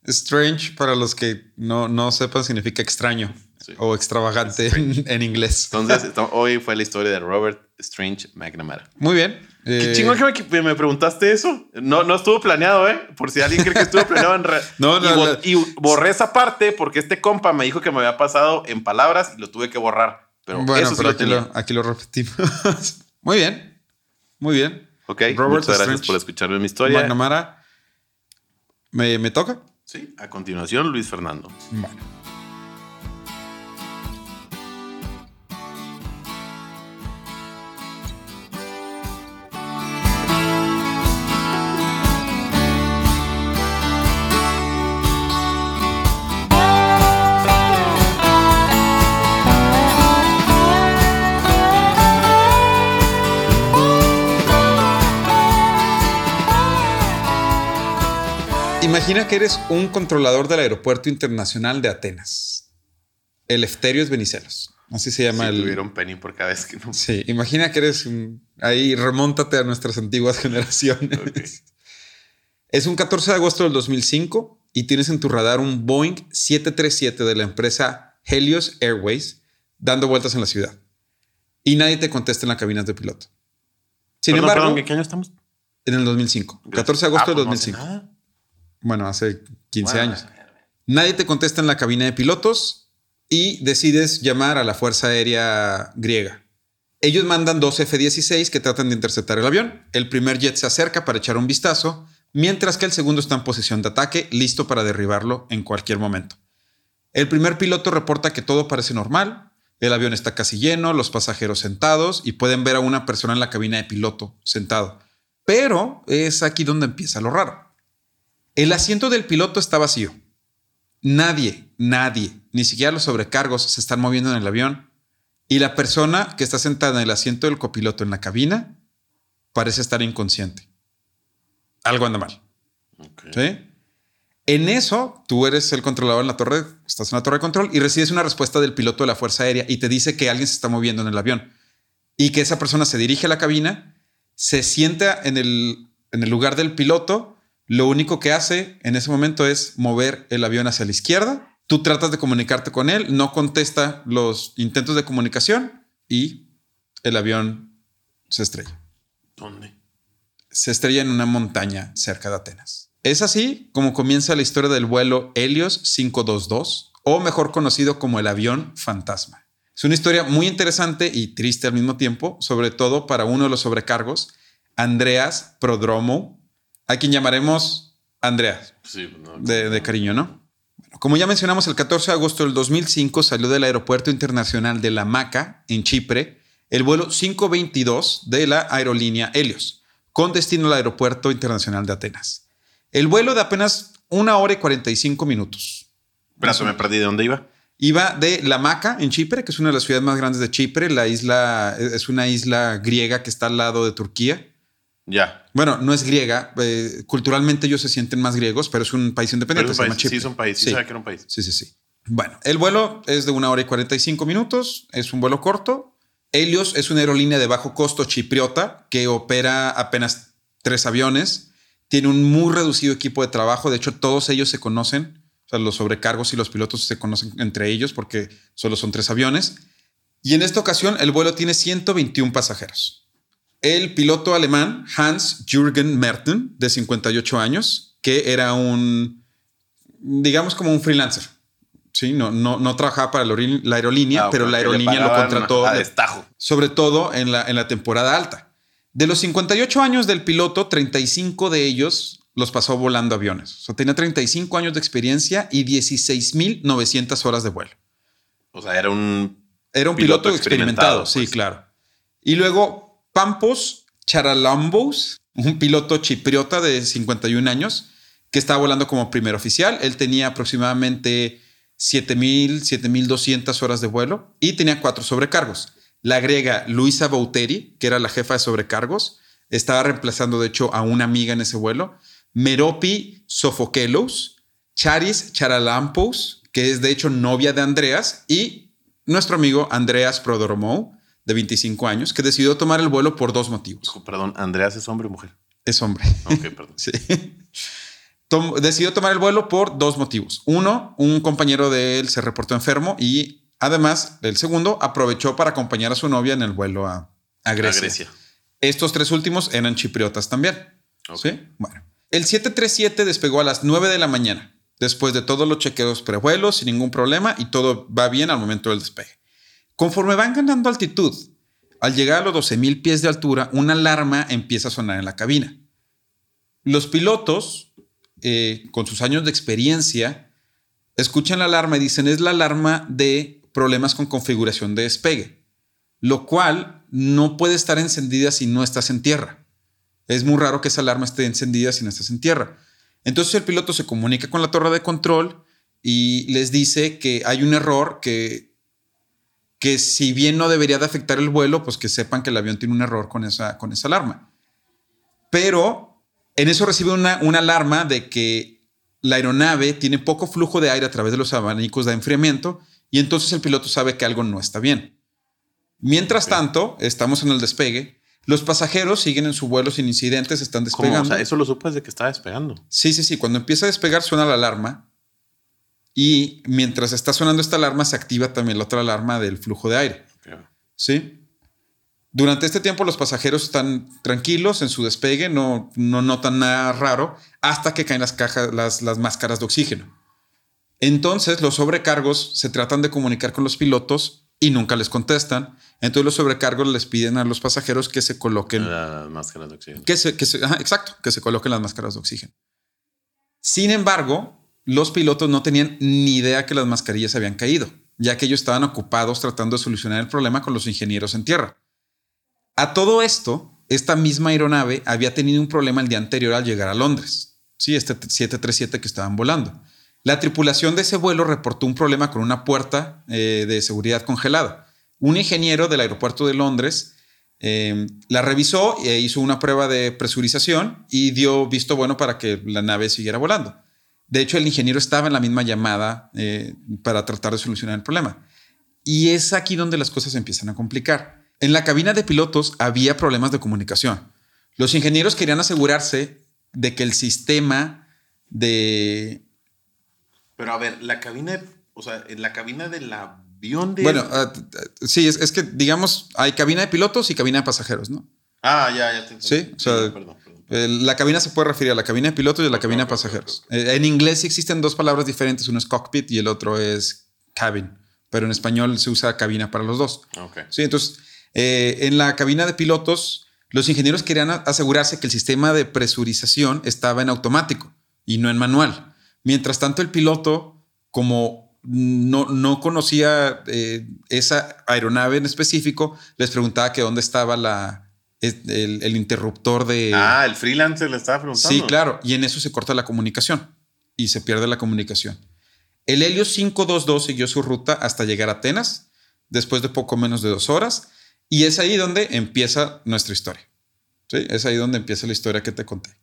S1: Strange, para los que no, no sepan, significa extraño
S2: Sí.
S1: o extravagante en, en inglés.
S2: Entonces, hoy fue la historia de Robert Strange McNamara.
S1: Muy bien.
S2: Qué
S1: Eh,
S2: chingón que me, preguntaste eso. No, no estuvo planeado, ¿eh? Por si alguien cree que estuvo planeado en
S1: No,
S2: y,
S1: no,
S2: bo-
S1: la-
S2: y borré esa parte porque este compa me dijo que me había pasado en palabras y lo tuve que borrar. Pero
S1: bueno,
S2: eso sí
S1: pero
S2: lo
S1: aquí,
S2: tenía.
S1: lo, aquí lo repetimos. Muy bien. Muy bien.
S2: Ok,
S1: Robert
S2: muchas gracias por escucharme mi historia.
S1: McNamara. ¿Me, ¿Me toca?
S2: Sí, a continuación, Luis Fernando.
S1: Bueno. Imagina que eres un controlador del aeropuerto internacional de Atenas. Eleftherios Venizelos. Así se llama el.
S2: tuvieron penny por cada vez que no.
S1: Sí, imagina que eres un- ahí, remóntate a nuestras antiguas generaciones. Es un 14 de agosto del 2005 y tienes en tu radar un Boeing 737 de la empresa Helios Airways dando vueltas en la ciudad. Y nadie te contesta en la cabina de piloto. Sin
S2: Perdón,
S1: embargo,
S2: perdón, ¿en qué año estamos?
S1: en el 2005, 14 de agosto
S2: Ah,
S1: del
S2: pues no hace
S1: 2005.
S2: nada.
S1: Bueno, hace 15
S2: Bueno,
S1: años. Nadie te contesta en la cabina de pilotos y decides llamar a la Fuerza Aérea griega. Ellos mandan dos F-16 que tratan de interceptar el avión. El primer jet se acerca para echar un vistazo, mientras que el segundo está en posición de ataque, listo para derribarlo en cualquier momento. El primer piloto reporta que todo parece normal, el avión está casi lleno, los pasajeros sentados y pueden ver a una persona en la cabina de piloto sentado. Pero es aquí donde empieza lo raro. El asiento del piloto está vacío. nadie, nadie, ni siquiera los sobrecargos se están moviendo en el avión y la persona que está sentada en el asiento del copiloto en la cabina parece estar inconsciente. Algo anda mal. ¿Sí? En eso, tú eres el controlador en la torre, estás en la torre de control y recibes una respuesta del piloto de la Fuerza Aérea y te dice que alguien se está moviendo en el avión y que esa persona se dirige a la cabina, se sienta en el, en el lugar del piloto, lo único que hace en ese momento es mover el avión hacia la izquierda, tú tratas de comunicarte con él, no contesta los intentos de comunicación y el avión se estrella.
S2: ¿Dónde?
S1: Se estrella en una montaña cerca de Atenas. Es así como comienza la historia del vuelo Helios 522, o mejor conocido como el avión fantasma. Es una historia muy interesante y triste al mismo tiempo, sobre todo para uno de los sobrecargos, Andreas Prodromo, a quien llamaremos Andreas,
S2: Sí, no,
S1: de, de cariño, ¿no? Bueno, como ya mencionamos, el 14 de agosto del 2005 salió del Aeropuerto Internacional de La Maca, en Chipre, el vuelo 522 de la aerolínea Helios, con destino al Aeropuerto Internacional de Atenas. El vuelo de apenas una hora y 45 minutos.
S2: Brazo, me perdí de dónde iba.
S1: Iba de La Maca, en Chipre, que es una de las ciudades más grandes de Chipre. La isla es una isla griega que está al lado de Turquía.
S2: Ya.
S1: Bueno, no es griega. eh, culturalmente ellos se sienten más griegos, pero es un país independiente.
S2: es un país. Sí, es un país. Sí,
S1: Sí.
S2: que era un país.
S1: Sí, sí, sí. Bueno, el vuelo es de una hora y 45 minutos. Es un vuelo corto. Helios es una aerolínea de bajo costo chipriota que opera apenas tres aviones. Tiene un muy reducido equipo de trabajo. De hecho, todos ellos se conocen. O sea, los sobrecargos y los pilotos se conocen entre ellos porque solo son tres aviones. Y en esta ocasión, el vuelo tiene 121 pasajeros. El piloto alemán Hans Jürgen Merten, de 58 años, que era un, digamos como un freelancer. Sí, no, no, no trabajaba para la aerolí- la aerolínea,
S2: Ah,
S1: pero la aerolínea lo contrató
S2: a
S1: de-
S2: destajo.
S1: sobre todo en la, en la temporada alta. De los 58 años del piloto, 35 de ellos los pasó volando aviones. O sea, tenía 35 años de experiencia y 16.900 horas de vuelo.
S2: O sea, era un.
S1: Era un
S2: Piloto
S1: piloto, experimentado,
S2: experimentado,
S1: sí,
S2: pues.
S1: claro. Y luego Pampos Charalambos, un piloto chipriota de 51 años que estaba volando como primer oficial. Él tenía aproximadamente 7.000, 7.200 horas de vuelo y tenía cuatro sobrecargos. La griega Luisa Bouteri, que era la jefa de sobrecargos, estaba reemplazando de hecho a una amiga en ese vuelo. Meropi Sofokelos, Charis Charalampos, que es de hecho novia de Andreas, y nuestro amigo Andreas Prodoromou, de 25 años, que decidió tomar el vuelo por dos motivos.
S2: Perdón, Andreas es hombre o mujer.
S1: Es hombre.
S2: Ok, perdón.
S1: Sí. Tom- decidió tomar el vuelo por dos motivos. Uno, un compañero de él se reportó enfermo y además, el segundo, aprovechó para acompañar a su novia en el vuelo a, a Grecia.
S2: A Grecia.
S1: Estos tres últimos eran chipriotas también.
S2: Ok.
S1: ¿Sí? Bueno. El 737 despegó a las 9 de la mañana, después de todos los chequeos prevuelos, sin ningún problema, y todo va bien al momento del despegue. Conforme van ganando altitud, al llegar a los 12.000 pies de altura, una alarma empieza a sonar en la cabina. Los pilotos, eh, con sus años de experiencia, escuchan la alarma y dicen es la alarma de problemas con configuración de despegue, lo cual no puede estar encendida si no estás en tierra. Es muy raro que esa alarma esté encendida si no estás en tierra. Entonces el piloto se comunica con la torre de control y les dice que hay un error que, que si bien no debería de afectar el vuelo, pues que sepan que el avión tiene un error con esa, con esa alarma. Pero en eso recibe una, una alarma de que la aeronave tiene poco flujo de aire a través de los abanicos de enfriamiento y entonces el piloto sabe que algo no está bien. Mientras tanto, estamos en el despegue. Los pasajeros siguen en su vuelo sin incidentes, están
S2: ¿Cómo?
S1: despegando.
S2: O sea, eso lo supo desde que estaba despegando.
S1: Sí, sí, sí. Cuando empieza a despegar suena la alarma y mientras está sonando esta alarma se activa también la otra alarma del flujo de aire. ¿Sí? Durante este tiempo los pasajeros están tranquilos en su despegue, no, no notan nada raro hasta que caen las cajas, las, las máscaras de oxígeno. Entonces los sobrecargos se tratan de comunicar con los pilotos y nunca les contestan. Entonces los sobrecargos les piden a los pasajeros que se coloquen
S2: Las máscaras de oxígeno.
S1: que se, que se- ajá, exacto, que se coloquen las máscaras de oxígeno. Sin embargo, los pilotos no tenían ni idea que las mascarillas habían caído, ya que ellos estaban ocupados tratando de solucionar el problema con los ingenieros en tierra. A todo esto, esta misma aeronave había tenido un problema el día anterior al llegar a Londres. Sí, este 737 que estaban volando. La tripulación de ese vuelo reportó un problema con una puerta eh, de seguridad congelada. Un ingeniero del aeropuerto de Londres eh, la revisó e hizo una prueba de presurización y dio visto bueno para que la nave siguiera volando. De hecho, el ingeniero estaba en la misma llamada eh, para tratar de solucionar el problema. Y es aquí donde las cosas empiezan a complicar. En la cabina de pilotos había problemas de comunicación. Los ingenieros querían asegurarse de que el sistema de...
S2: Pero a ver, la cabina, o sea, en la cabina del avión de...
S1: Bueno, uh, sí, es, es, que digamos, hay cabina de pilotos y cabina de pasajeros, ¿no?
S2: Ah, ya, ya te.
S1: Sí, o sea, perdón, perdón. La cabina se puede referir a la cabina de pilotos y a la cabina de pasajeros. Eh, en inglés existen dos palabras diferentes, uno es cockpit y el otro es cabin, pero en español se usa cabina para los dos.
S2: Okay.
S1: Sí, entonces, eh, en la cabina de pilotos, los ingenieros querían asegurarse que el sistema de presurización estaba en automático y no en manual. Mientras tanto, el piloto, como no, no conocía eh, esa aeronave en específico, les preguntaba que dónde estaba la, el, el, interruptor de...
S2: Ah, el freelancer le estaba preguntando.
S1: Sí, claro. Y en eso se corta la comunicación y se pierde la comunicación. El Helio 522 siguió su ruta hasta llegar a Atenas, después de poco menos de dos horas, y es ahí donde empieza nuestra historia. ¿Sí? Es ahí donde empieza la historia que te conté.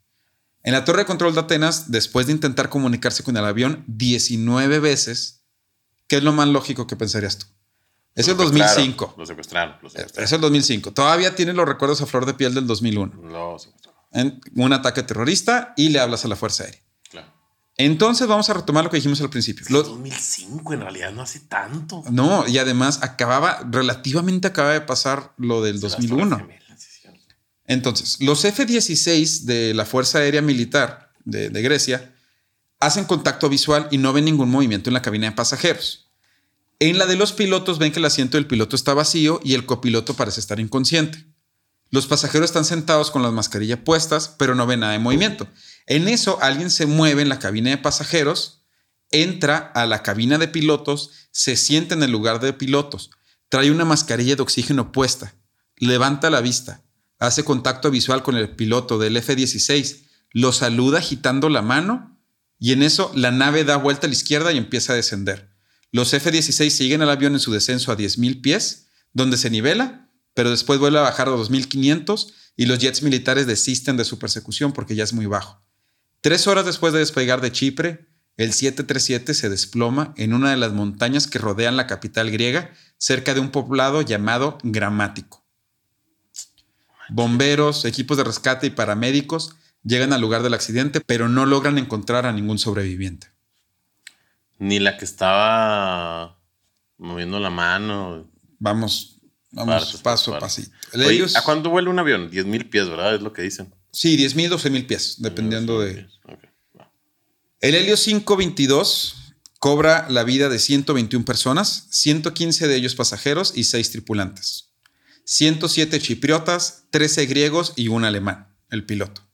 S1: En la torre de control de Atenas, después de intentar comunicarse con el avión 19 veces, ¿qué es lo más lógico que pensarías tú? Es el 2005.
S2: Lo secuestraron, lo secuestraron.
S1: Es el 2005. Todavía tienes los recuerdos a flor de piel del 2001.
S2: Lo secuestraron.
S1: En un ataque terrorista y le hablas a la Fuerza Aérea.
S2: Claro.
S1: Entonces vamos a retomar lo que dijimos al principio.
S2: Lo, 2005 en realidad no hace tanto.
S1: No, y además acababa, relativamente acaba de pasar lo del 2001. Entonces, los F-16 de la Fuerza Aérea Militar de, de, Grecia hacen contacto visual y no ven ningún movimiento en la cabina de pasajeros. En la de los pilotos ven que el asiento del piloto está vacío y el copiloto parece estar inconsciente. Los pasajeros están sentados con las mascarillas puestas, pero no ven nada de movimiento. En eso, alguien se mueve en la cabina de pasajeros, entra a la cabina de pilotos, se sienta en el lugar de pilotos, trae una mascarilla de oxígeno puesta, levanta la vista, hace contacto visual con el piloto del F-16, lo saluda agitando la mano y en eso la nave da vuelta a la izquierda y empieza a descender. Los F-16 siguen al avión en su descenso a 10.000 pies, donde se nivela, pero después vuelve a bajar a 2.500 y los jets militares desisten de su persecución porque ya es muy bajo. Tres horas después de despegar de Chipre, el 737 se desploma en una de las montañas que rodean la capital griega, cerca de un poblado llamado Gramático. Bomberos, equipos de rescate y paramédicos llegan al lugar del accidente, pero no logran encontrar a ningún sobreviviente.
S2: Ni la que estaba moviendo la mano.
S1: Vamos, vamos partes, paso a pasito.
S2: Oye, ¿A cuándo vuela un avión? 10 mil pies, ¿verdad? Es lo que dicen.
S1: Sí, 10 mil, 12 mil pies, dependiendo de... Okay. Wow. El Helio 522 cobra la vida de 121 personas, 115 de ellos pasajeros y 6 tripulantes. 107 chipriotas, 13 griegos y un alemán, el piloto.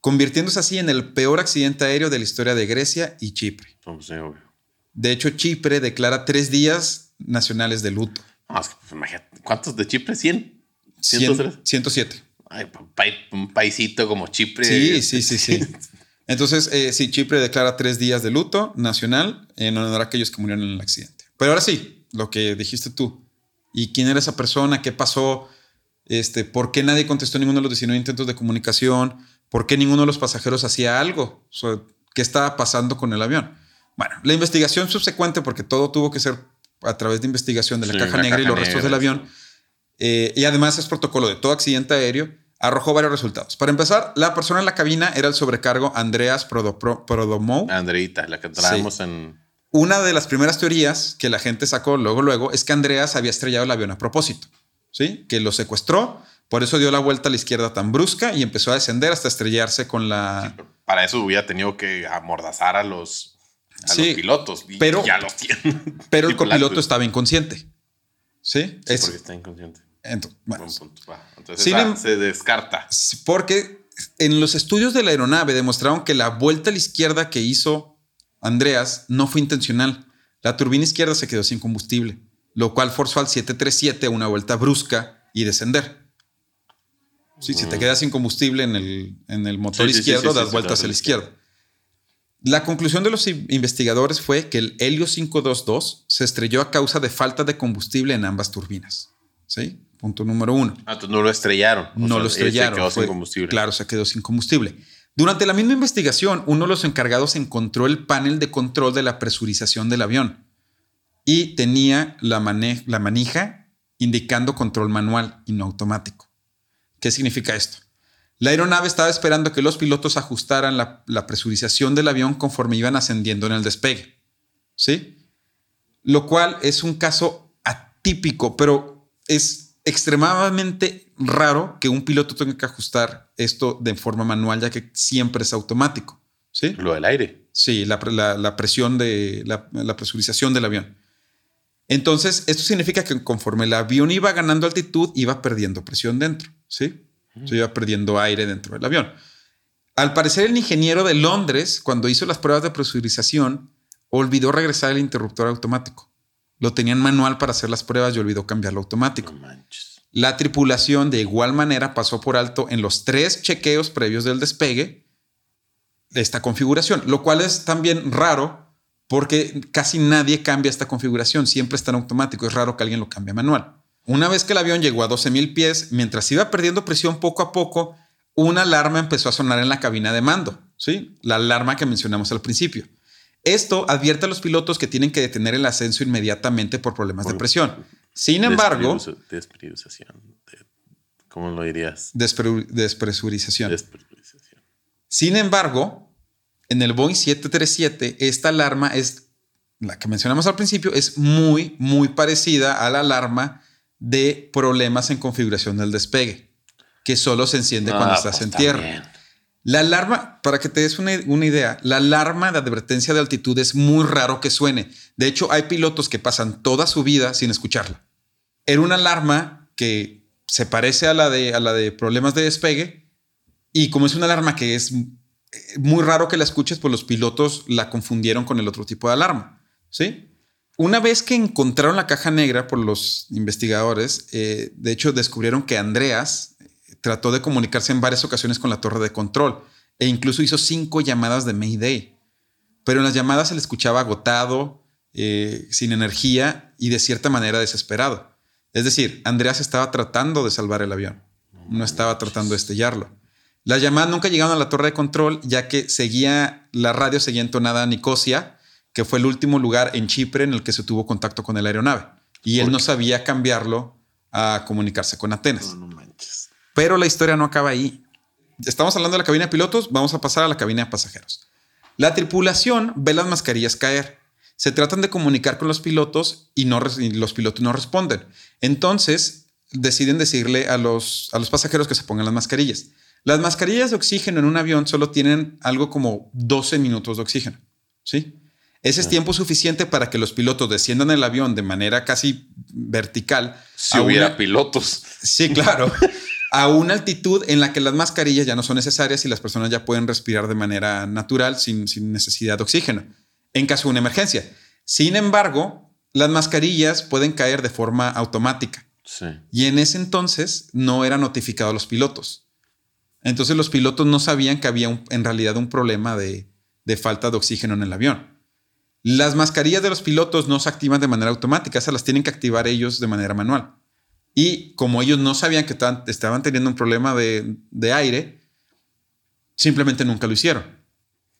S1: Convirtiéndose así en el peor accidente aéreo de la historia de Grecia y Chipre.
S2: Oh, sí, obvio.
S1: De hecho, Chipre declara tres días nacionales de luto.
S2: No, es que, pues, imagínate, ¿cuántos de Chipre? ¿100?
S1: ¿103? 107.
S2: Ay, un paisito como Chipre.
S1: Sí, sí, sí, sí. Entonces, eh, sí, Chipre declara tres días de luto nacional en honor a aquellos que murieron en el accidente. Pero ahora sí, lo que dijiste tú. ¿Y quién era esa persona? ¿Qué pasó? Este, ¿Por qué nadie contestó ninguno de los 19 intentos de comunicación? ¿Por qué ninguno de los pasajeros hacía algo? O sea, ¿Qué estaba pasando con el avión? Bueno, la investigación subsecuente, porque todo tuvo que ser a través de investigación de la sí, caja la negra caja y los restos del avión, eh, y además es protocolo de todo accidente aéreo, arrojó varios resultados. Para empezar, la persona en la cabina era el sobrecargo Andreas Prodomou.
S2: Andreita, la que traemos sí. en...
S1: Una de las primeras teorías que la gente sacó luego, luego, es que Andreas había estrellado el avión a propósito, ¿sí? Que lo secuestró, por eso dio la vuelta a la izquierda tan brusca y empezó a descender hasta estrellarse con la...
S2: Sí, para eso hubiera tenido que amordazar a los, a sí, los pilotos. Y
S1: pero,
S2: ya los tienen.
S1: Pero el copiloto estaba inconsciente. ¿Sí?
S2: sí es, porque está inconsciente.
S1: Entonces, bueno,
S2: entonces sí, esa, se descarta.
S1: Porque en los estudios de la aeronave demostraron que la vuelta a la izquierda que hizo Andreas no fue intencional. La turbina izquierda se quedó sin combustible, lo cual forzó al 737 a una vuelta brusca y descender. Sí, mm. Si te quedas sin combustible en el, en el motor sí, izquierdo, sí, das vueltas a la izquierda. La conclusión de los investigadores fue que el Helio 522 se estrelló a causa de falta de combustible en ambas turbinas. ¿Sí? Punto número uno.
S2: Ah, entonces no lo estrellaron. O
S1: no
S2: sea,
S1: lo estrellaron.
S2: Se quedó
S1: fue-
S2: sin combustible.
S1: Claro, se quedó sin combustible. Durante la misma investigación, uno de los encargados encontró el panel de control de la presurización del avión y tenía la, la manija indicando control manual y no automático. ¿Qué significa esto? La aeronave estaba esperando que los pilotos ajustaran la, la presurización del avión conforme iban ascendiendo en el despegue. ¿Sí? Lo cual es un caso atípico, pero es extremadamente raro que un piloto tenga que ajustar esto de forma manual, ya que siempre es automático. ¿Sí?
S2: Lo del aire.
S1: Sí, la, la- la presión de la presurización del avión. Entonces, esto significa que conforme el avión iba ganando altitud, iba perdiendo presión dentro, ¿sí? Se iba perdiendo aire dentro del avión. Al parecer, el ingeniero de Londres, cuando hizo las pruebas de presurización, olvidó regresar el interruptor automático. Lo tenían manual para hacer las pruebas y olvidó cambiarlo automático.
S2: No.
S1: La tripulación de igual manera pasó por alto en los tres chequeos previos del despegue esta configuración, lo cual es también raro porque casi nadie cambia esta configuración, siempre está en automático, es raro que alguien lo cambie manual. Una vez que el avión llegó a 12.000 pies, mientras iba perdiendo presión poco a poco, una alarma empezó a sonar en la cabina de mando, ¿sí? La alarma que mencionamos al principio. Esto advierte a los pilotos que tienen que detener el ascenso inmediatamente por problemas de presión. Sin embargo,
S2: Despresuriza- Despresurización. De- ¿Cómo lo dirías?
S1: despresurización.
S2: Despresurización.
S1: Sin embargo, en el Boeing 737, esta alarma es, la que mencionamos al principio, es muy, muy parecida a la alarma de problemas en configuración del despegue, que solo se enciende cuando
S2: Ah,
S1: estás
S2: pues,
S1: en tierra. La alarma, para que te des una, una idea, la alarma de advertencia de altitud es muy raro que suene. De hecho, hay pilotos que pasan toda su vida sin escucharla. Era una alarma que se parece a la de, a la de problemas de despegue y como es una alarma que es eh, muy raro que la escuches, pues los pilotos la confundieron con el otro tipo de alarma. ¿Sí? Una vez que encontraron la caja negra por los investigadores, eh, de hecho descubrieron que Andreas eh, trató de comunicarse en varias ocasiones con la torre de control e incluso hizo cinco llamadas de Mayday. Pero en las llamadas se le escuchaba agotado, eh, sin energía y de cierta manera desesperado. Es decir, Andreas estaba tratando de salvar el avión, no estaba tratando de estrellarlo. Las llamadas nunca llegaron a la torre de control, ya que seguía, la radio seguía entonada a Nicosia, que fue el último lugar en Chipre en el que se tuvo contacto con el aeronave. Y él
S2: ¿Por
S1: no sabía cambiarlo a comunicarse con Atenas.
S2: No, no manches.
S1: Pero la historia no acaba ahí. Estamos hablando de la cabina de pilotos, vamos a pasar a la cabina de pasajeros. La tripulación ve las mascarillas caer. Se tratan de comunicar con los pilotos y, no, y los pilotos no responden. Entonces deciden decirle a los, a los pasajeros que se pongan las mascarillas. Las mascarillas de oxígeno en un avión solo tienen algo como 12 minutos de oxígeno. ¿Sí? Ese es tiempo suficiente para que los pilotos desciendan el avión de manera casi vertical.
S2: Si hubiera
S1: una-
S2: pilotos.
S1: Sí, claro. a una altitud en la que las mascarillas ya no son necesarias y las personas ya pueden respirar de manera natural sin, sin necesidad de oxígeno en caso de una emergencia. Sin embargo, las mascarillas pueden caer de forma automática
S2: Sí.
S1: y en ese entonces no era notificado a los pilotos. Entonces los pilotos no sabían que había un- en realidad un problema de, de falta de oxígeno en el avión. Las mascarillas de los pilotos no se activan de manera automática, esas las tienen que activar ellos de manera manual. Y como ellos no sabían que estaban, estaban teniendo un problema de, de aire, simplemente nunca lo hicieron.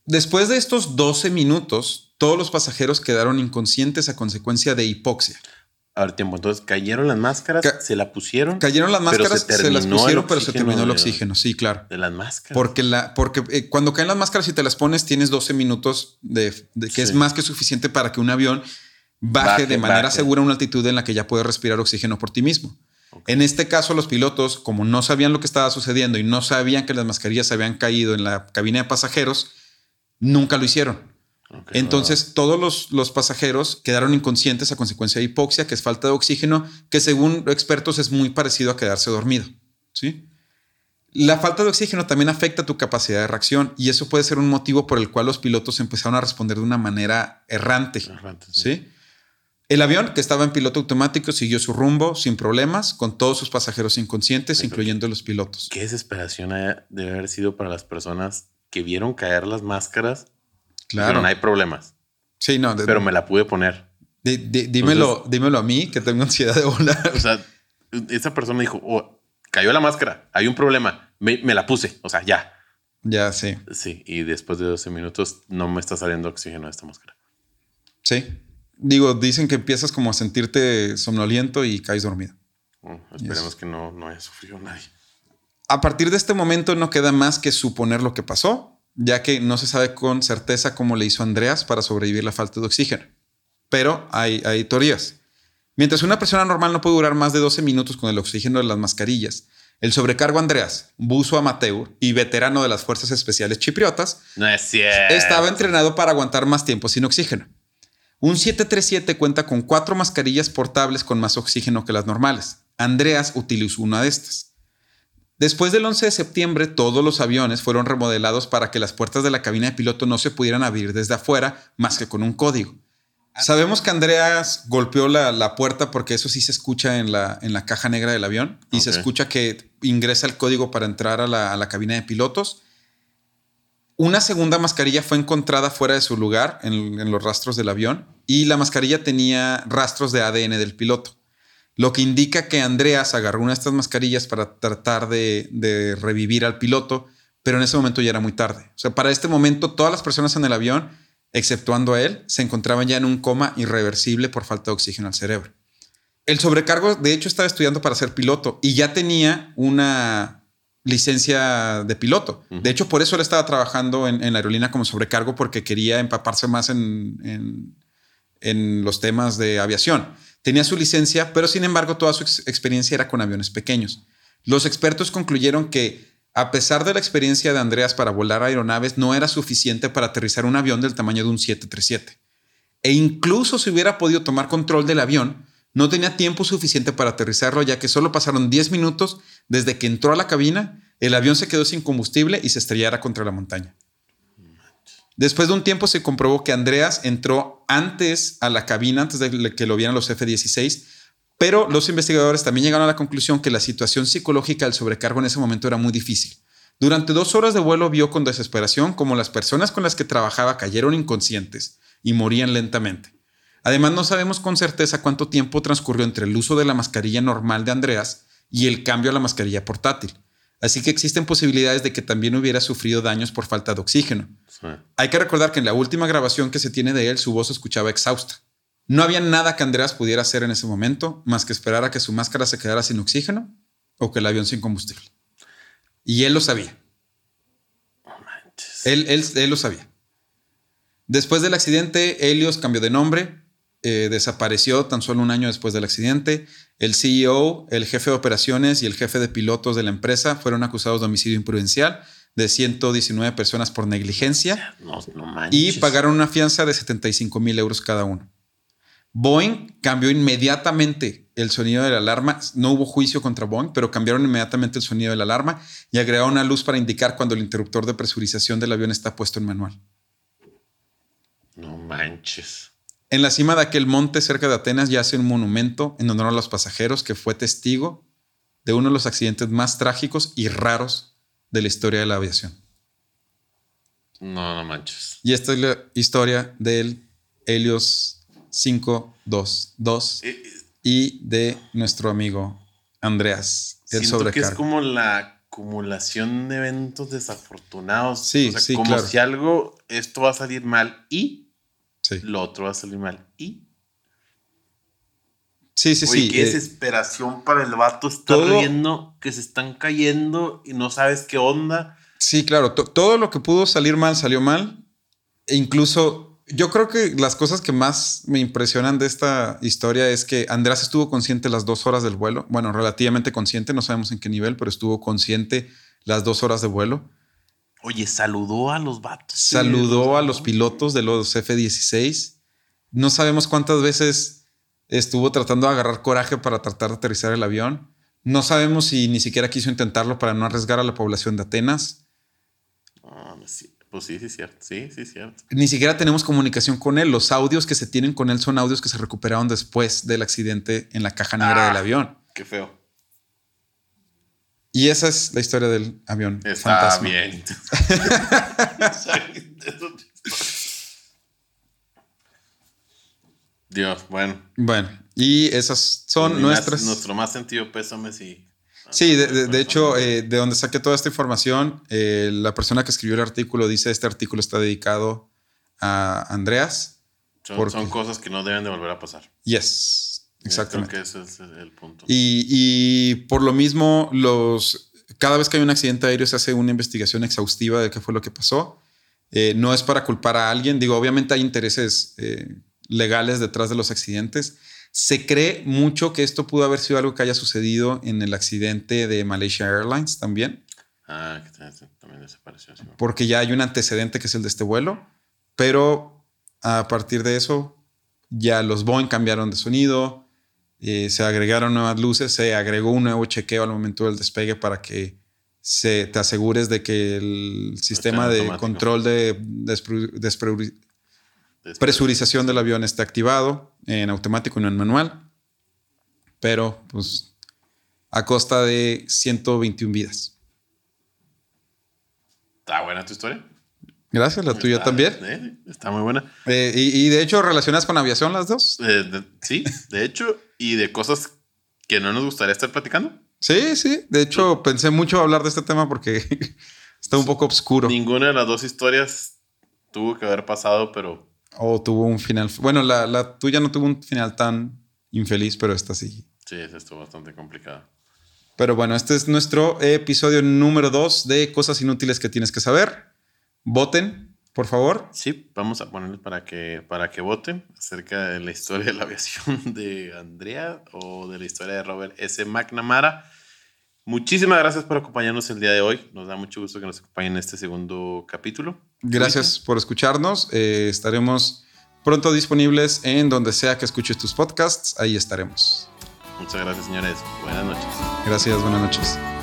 S1: Después de estos 12 minutos, todos los pasajeros quedaron inconscientes a consecuencia de hipoxia.
S2: A ver, tiempo. Entonces cayeron las máscaras,
S1: Ca-
S2: se la pusieron.
S1: Cayeron las
S2: se
S1: máscaras, se, las pusieron, pero se terminó el oxígeno. Sí, claro.
S2: De las máscaras.
S1: Porque, la, porque eh, cuando caen las máscaras y te las pones, tienes 12 minutos de, de que es más que suficiente para que un avión baje,
S2: Baje,
S1: de manera
S2: baje.
S1: segura a una altitud en la que ya puedes respirar oxígeno por ti mismo. En este caso, los pilotos, como no sabían lo que estaba sucediendo y no sabían que las mascarillas habían caído en la cabina de pasajeros, nunca lo hicieron. Entonces, todos los, los pasajeros quedaron inconscientes a consecuencia de hipoxia, que es falta de oxígeno, que según expertos es muy parecido a quedarse dormido. ¿sí? La falta de oxígeno también afecta tu capacidad de reacción y eso puede ser un motivo por el cual los pilotos empezaron a responder de una manera errante.
S2: Errante, sí.
S1: ¿sí? El avión, que estaba en piloto automático, siguió su rumbo sin problemas, con todos sus pasajeros inconscientes,
S2: Pero-
S1: incluyendo los pilotos.
S2: Qué desesperación debe haber sido para las personas que vieron caer las máscaras
S1: Claro.
S2: No hay problemas.
S1: Sí, no. de-
S2: Pero me la pude poner.
S1: di- dímelo, dímelo a mí, que tengo ansiedad de volar.
S2: O sea, esa persona dijo, oh, cayó la máscara, hay un problema. Me, me la puse, o sea, ya.
S1: Ya, sí.
S2: Sí, y después de 12 minutos no me está saliendo oxígeno de esta máscara.
S1: Sí. Digo, dicen que empiezas como a sentirte somnoliento y caes dormido.
S2: Bueno, esperemos que no, no haya sufrido nadie.
S1: A partir de este momento no queda más que suponer lo que pasó, ya que no se sabe con certeza cómo le hizo Andreas para sobrevivir la falta de oxígeno. Pero hay, hay teorías. Mientras una persona normal no puede durar más de 12 minutos con el oxígeno de las mascarillas, el sobrecargo Andreas, buzo amateur y veterano de las Fuerzas Especiales Chipriotas,
S2: No es cierto.
S1: estaba entrenado para aguantar más tiempo sin oxígeno. Un 737 cuenta con cuatro mascarillas portables con más oxígeno que las normales. Andreas utilizó una de estas. Después del 11 de septiembre, todos los aviones fueron remodelados para que las puertas de la cabina de piloto no se pudieran abrir desde afuera más que con un código. Sabemos que Andreas golpeó la, la puerta porque eso sí se escucha en la, en la caja negra del avión y se escucha que ingresa el código para entrar a la, a la cabina de pilotos. Una segunda mascarilla fue encontrada fuera de su lugar en, en los rastros del avión y la mascarilla tenía rastros de ADN del piloto, lo que indica que Andreas agarró una de estas mascarillas para tratar de, de revivir al piloto, pero en ese momento ya era muy tarde. O sea, para este momento todas las personas en el avión, exceptuando a él, se encontraban ya en un coma irreversible por falta de oxígeno al cerebro. El sobrecargo, de hecho, estaba estudiando para ser piloto y ya tenía una licencia de piloto. De hecho, por eso él estaba trabajando en, en la aerolínea como sobrecargo porque quería empaparse más en, en- en los temas de aviación. Tenía su licencia, pero sin embargo toda su ex- experiencia era con aviones pequeños. Los expertos concluyeron que a pesar de la experiencia de Andreas para volar aeronaves, no era suficiente para aterrizar un avión del tamaño de un 737. E incluso si hubiera podido tomar control del avión, no tenía tiempo suficiente para aterrizarlo, ya que solo pasaron 10 minutos desde que entró a la cabina, el avión se quedó sin combustible y se estrellara contra la montaña. Después de un tiempo se comprobó que Andreas entró antes a la cabina, antes de que lo vieran los F-16, pero los investigadores también llegaron a la conclusión que la situación psicológica del sobrecargo en ese momento era muy difícil. Durante dos horas de vuelo vio con desesperación como las personas con las que trabajaba cayeron inconscientes y morían lentamente. Además, no sabemos con certeza cuánto tiempo transcurrió entre el uso de la mascarilla normal de Andreas y el cambio a la mascarilla portátil. Así que existen posibilidades de que también hubiera sufrido daños por falta de oxígeno.
S2: Sí.
S1: Hay que recordar que en la última grabación que se tiene de él, su voz se escuchaba exhausta. No había nada que Andreas pudiera hacer en ese momento más que esperar a que su máscara se quedara sin oxígeno o que el avión sin combustible. Y él lo sabía.
S2: Manches.
S1: Él, él, él lo sabía. Después del accidente, Helios cambió de nombre, eh, desapareció tan solo un año después del accidente. El CEO, el jefe de operaciones y el jefe de pilotos de la empresa fueron acusados de homicidio imprudencial de 119 personas por negligencia
S2: No, no manches.
S1: y pagaron una fianza de 75 mil euros cada uno. Boeing cambió inmediatamente el sonido de la alarma. No hubo juicio contra Boeing, pero cambiaron inmediatamente el sonido de la alarma y agregaron una luz para indicar cuando el interruptor de presurización del avión está puesto en manual.
S2: No manches.
S1: En la cima de aquel monte cerca de Atenas yace un monumento en honor a los pasajeros que fue testigo de uno de los accidentes más trágicos y raros de la historia de la aviación.
S2: No, no manches.
S1: Y esta es la historia del Helios 522
S2: Eh, eh,
S1: y de nuestro amigo Andreas, el
S2: Siento que es como la acumulación de eventos desafortunados.
S1: Sí,
S2: O sea,
S1: sí,
S2: como
S1: claro.
S2: si algo, esto va a salir mal y
S1: Sí,
S2: lo otro va a salir mal y.
S1: sí, sí.
S2: Oye,
S1: sí,
S2: qué
S1: eh,
S2: desesperación para el vato estar
S1: todo-
S2: viendo que se están cayendo y no sabes qué onda.
S1: Sí, claro. to- todo lo que pudo salir mal salió mal. E incluso yo creo que las cosas que más me impresionan de esta historia es que Andrés estuvo consciente las dos horas del vuelo. Bueno, relativamente consciente, no sabemos en qué nivel, pero estuvo consciente las dos horas de vuelo.
S2: Oye, saludó a los vatos.
S1: Saludó a los pilotos de los F-16. No sabemos cuántas veces estuvo tratando de agarrar coraje para tratar de aterrizar el avión. No sabemos si ni siquiera quiso intentarlo para no arriesgar a la población de Atenas.
S2: Ah, sí, pues sí, sí, es cierto. Sí, sí, cierto.
S1: Ni siquiera tenemos comunicación con él. Los audios que se tienen con él son audios que se recuperaron después del accidente en la caja negra
S2: Ah.
S1: del avión.
S2: Qué feo.
S1: Y esa es la historia del avión.
S2: Está
S1: fantasma.
S2: bien. Dios, bueno.
S1: Bueno, y esas son nuestras.
S2: Nuestro más sentido pésame si.
S1: Sí, de, de, hecho, eh, de donde saqué toda esta información, eh, la persona que escribió el artículo dice: Este artículo está dedicado a Andreas.
S2: Son, son cosas que no deben de volver a pasar.
S1: Yes exactamente.
S2: Creo que ese es el punto.
S1: Y, y por lo mismo, los, cada vez que hay un accidente aéreo se hace una investigación exhaustiva de qué fue lo que pasó. Eh, no es para culpar a alguien. Digo, obviamente hay intereses eh, legales detrás de los accidentes. Se cree mucho que esto pudo haber sido algo que haya sucedido en el accidente de Malaysia Airlines también,
S2: Ah, que también- también desapareció. sí.
S1: porque ya hay un antecedente que es el de este vuelo. Pero a partir de eso, ya los Boeing cambiaron de sonido, eh, se agregaron nuevas luces, se agregó un nuevo chequeo al momento del despegue para que se, te asegures de que el sistema de
S2: automático.
S1: control de presurización del avión está activado en automático y no en manual, pero pues a costa de 121 vidas.
S2: Está buena tu historia.
S1: Gracias, la tuya
S2: Está-
S1: también.
S2: eh, está muy buena.
S1: Eh, y, y de hecho, relacionadas con aviación las dos.
S2: Eh, de- sí, de hecho, y de cosas que no nos gustaría estar platicando.
S1: Sí, sí. De hecho, pensé mucho hablar de este tema porque está un poco oscuro.
S2: Ninguna de las dos historias tuvo que haber pasado, pero
S1: O tuvo un final. Bueno, la, la tuya no tuvo un final tan infeliz, pero esta sí.
S2: sí, es esto bastante complicado.
S1: Pero bueno, este es nuestro episodio número 2 de cosas inútiles que tienes que saber. Voten, por favor.
S2: Sí, vamos a ponerles para que, para que voten acerca de la historia de la aviación de Andrea o de la historia de Robert S. McNamara. Muchísimas gracias por acompañarnos el día de hoy. Nos da mucho gusto que nos acompañen en este segundo capítulo.
S1: Gracias por escucharnos. Eh, estaremos pronto disponibles en donde sea que escuches tus podcasts. Ahí estaremos.
S2: Muchas gracias, señores. Buenas noches.
S1: Gracias, buenas noches.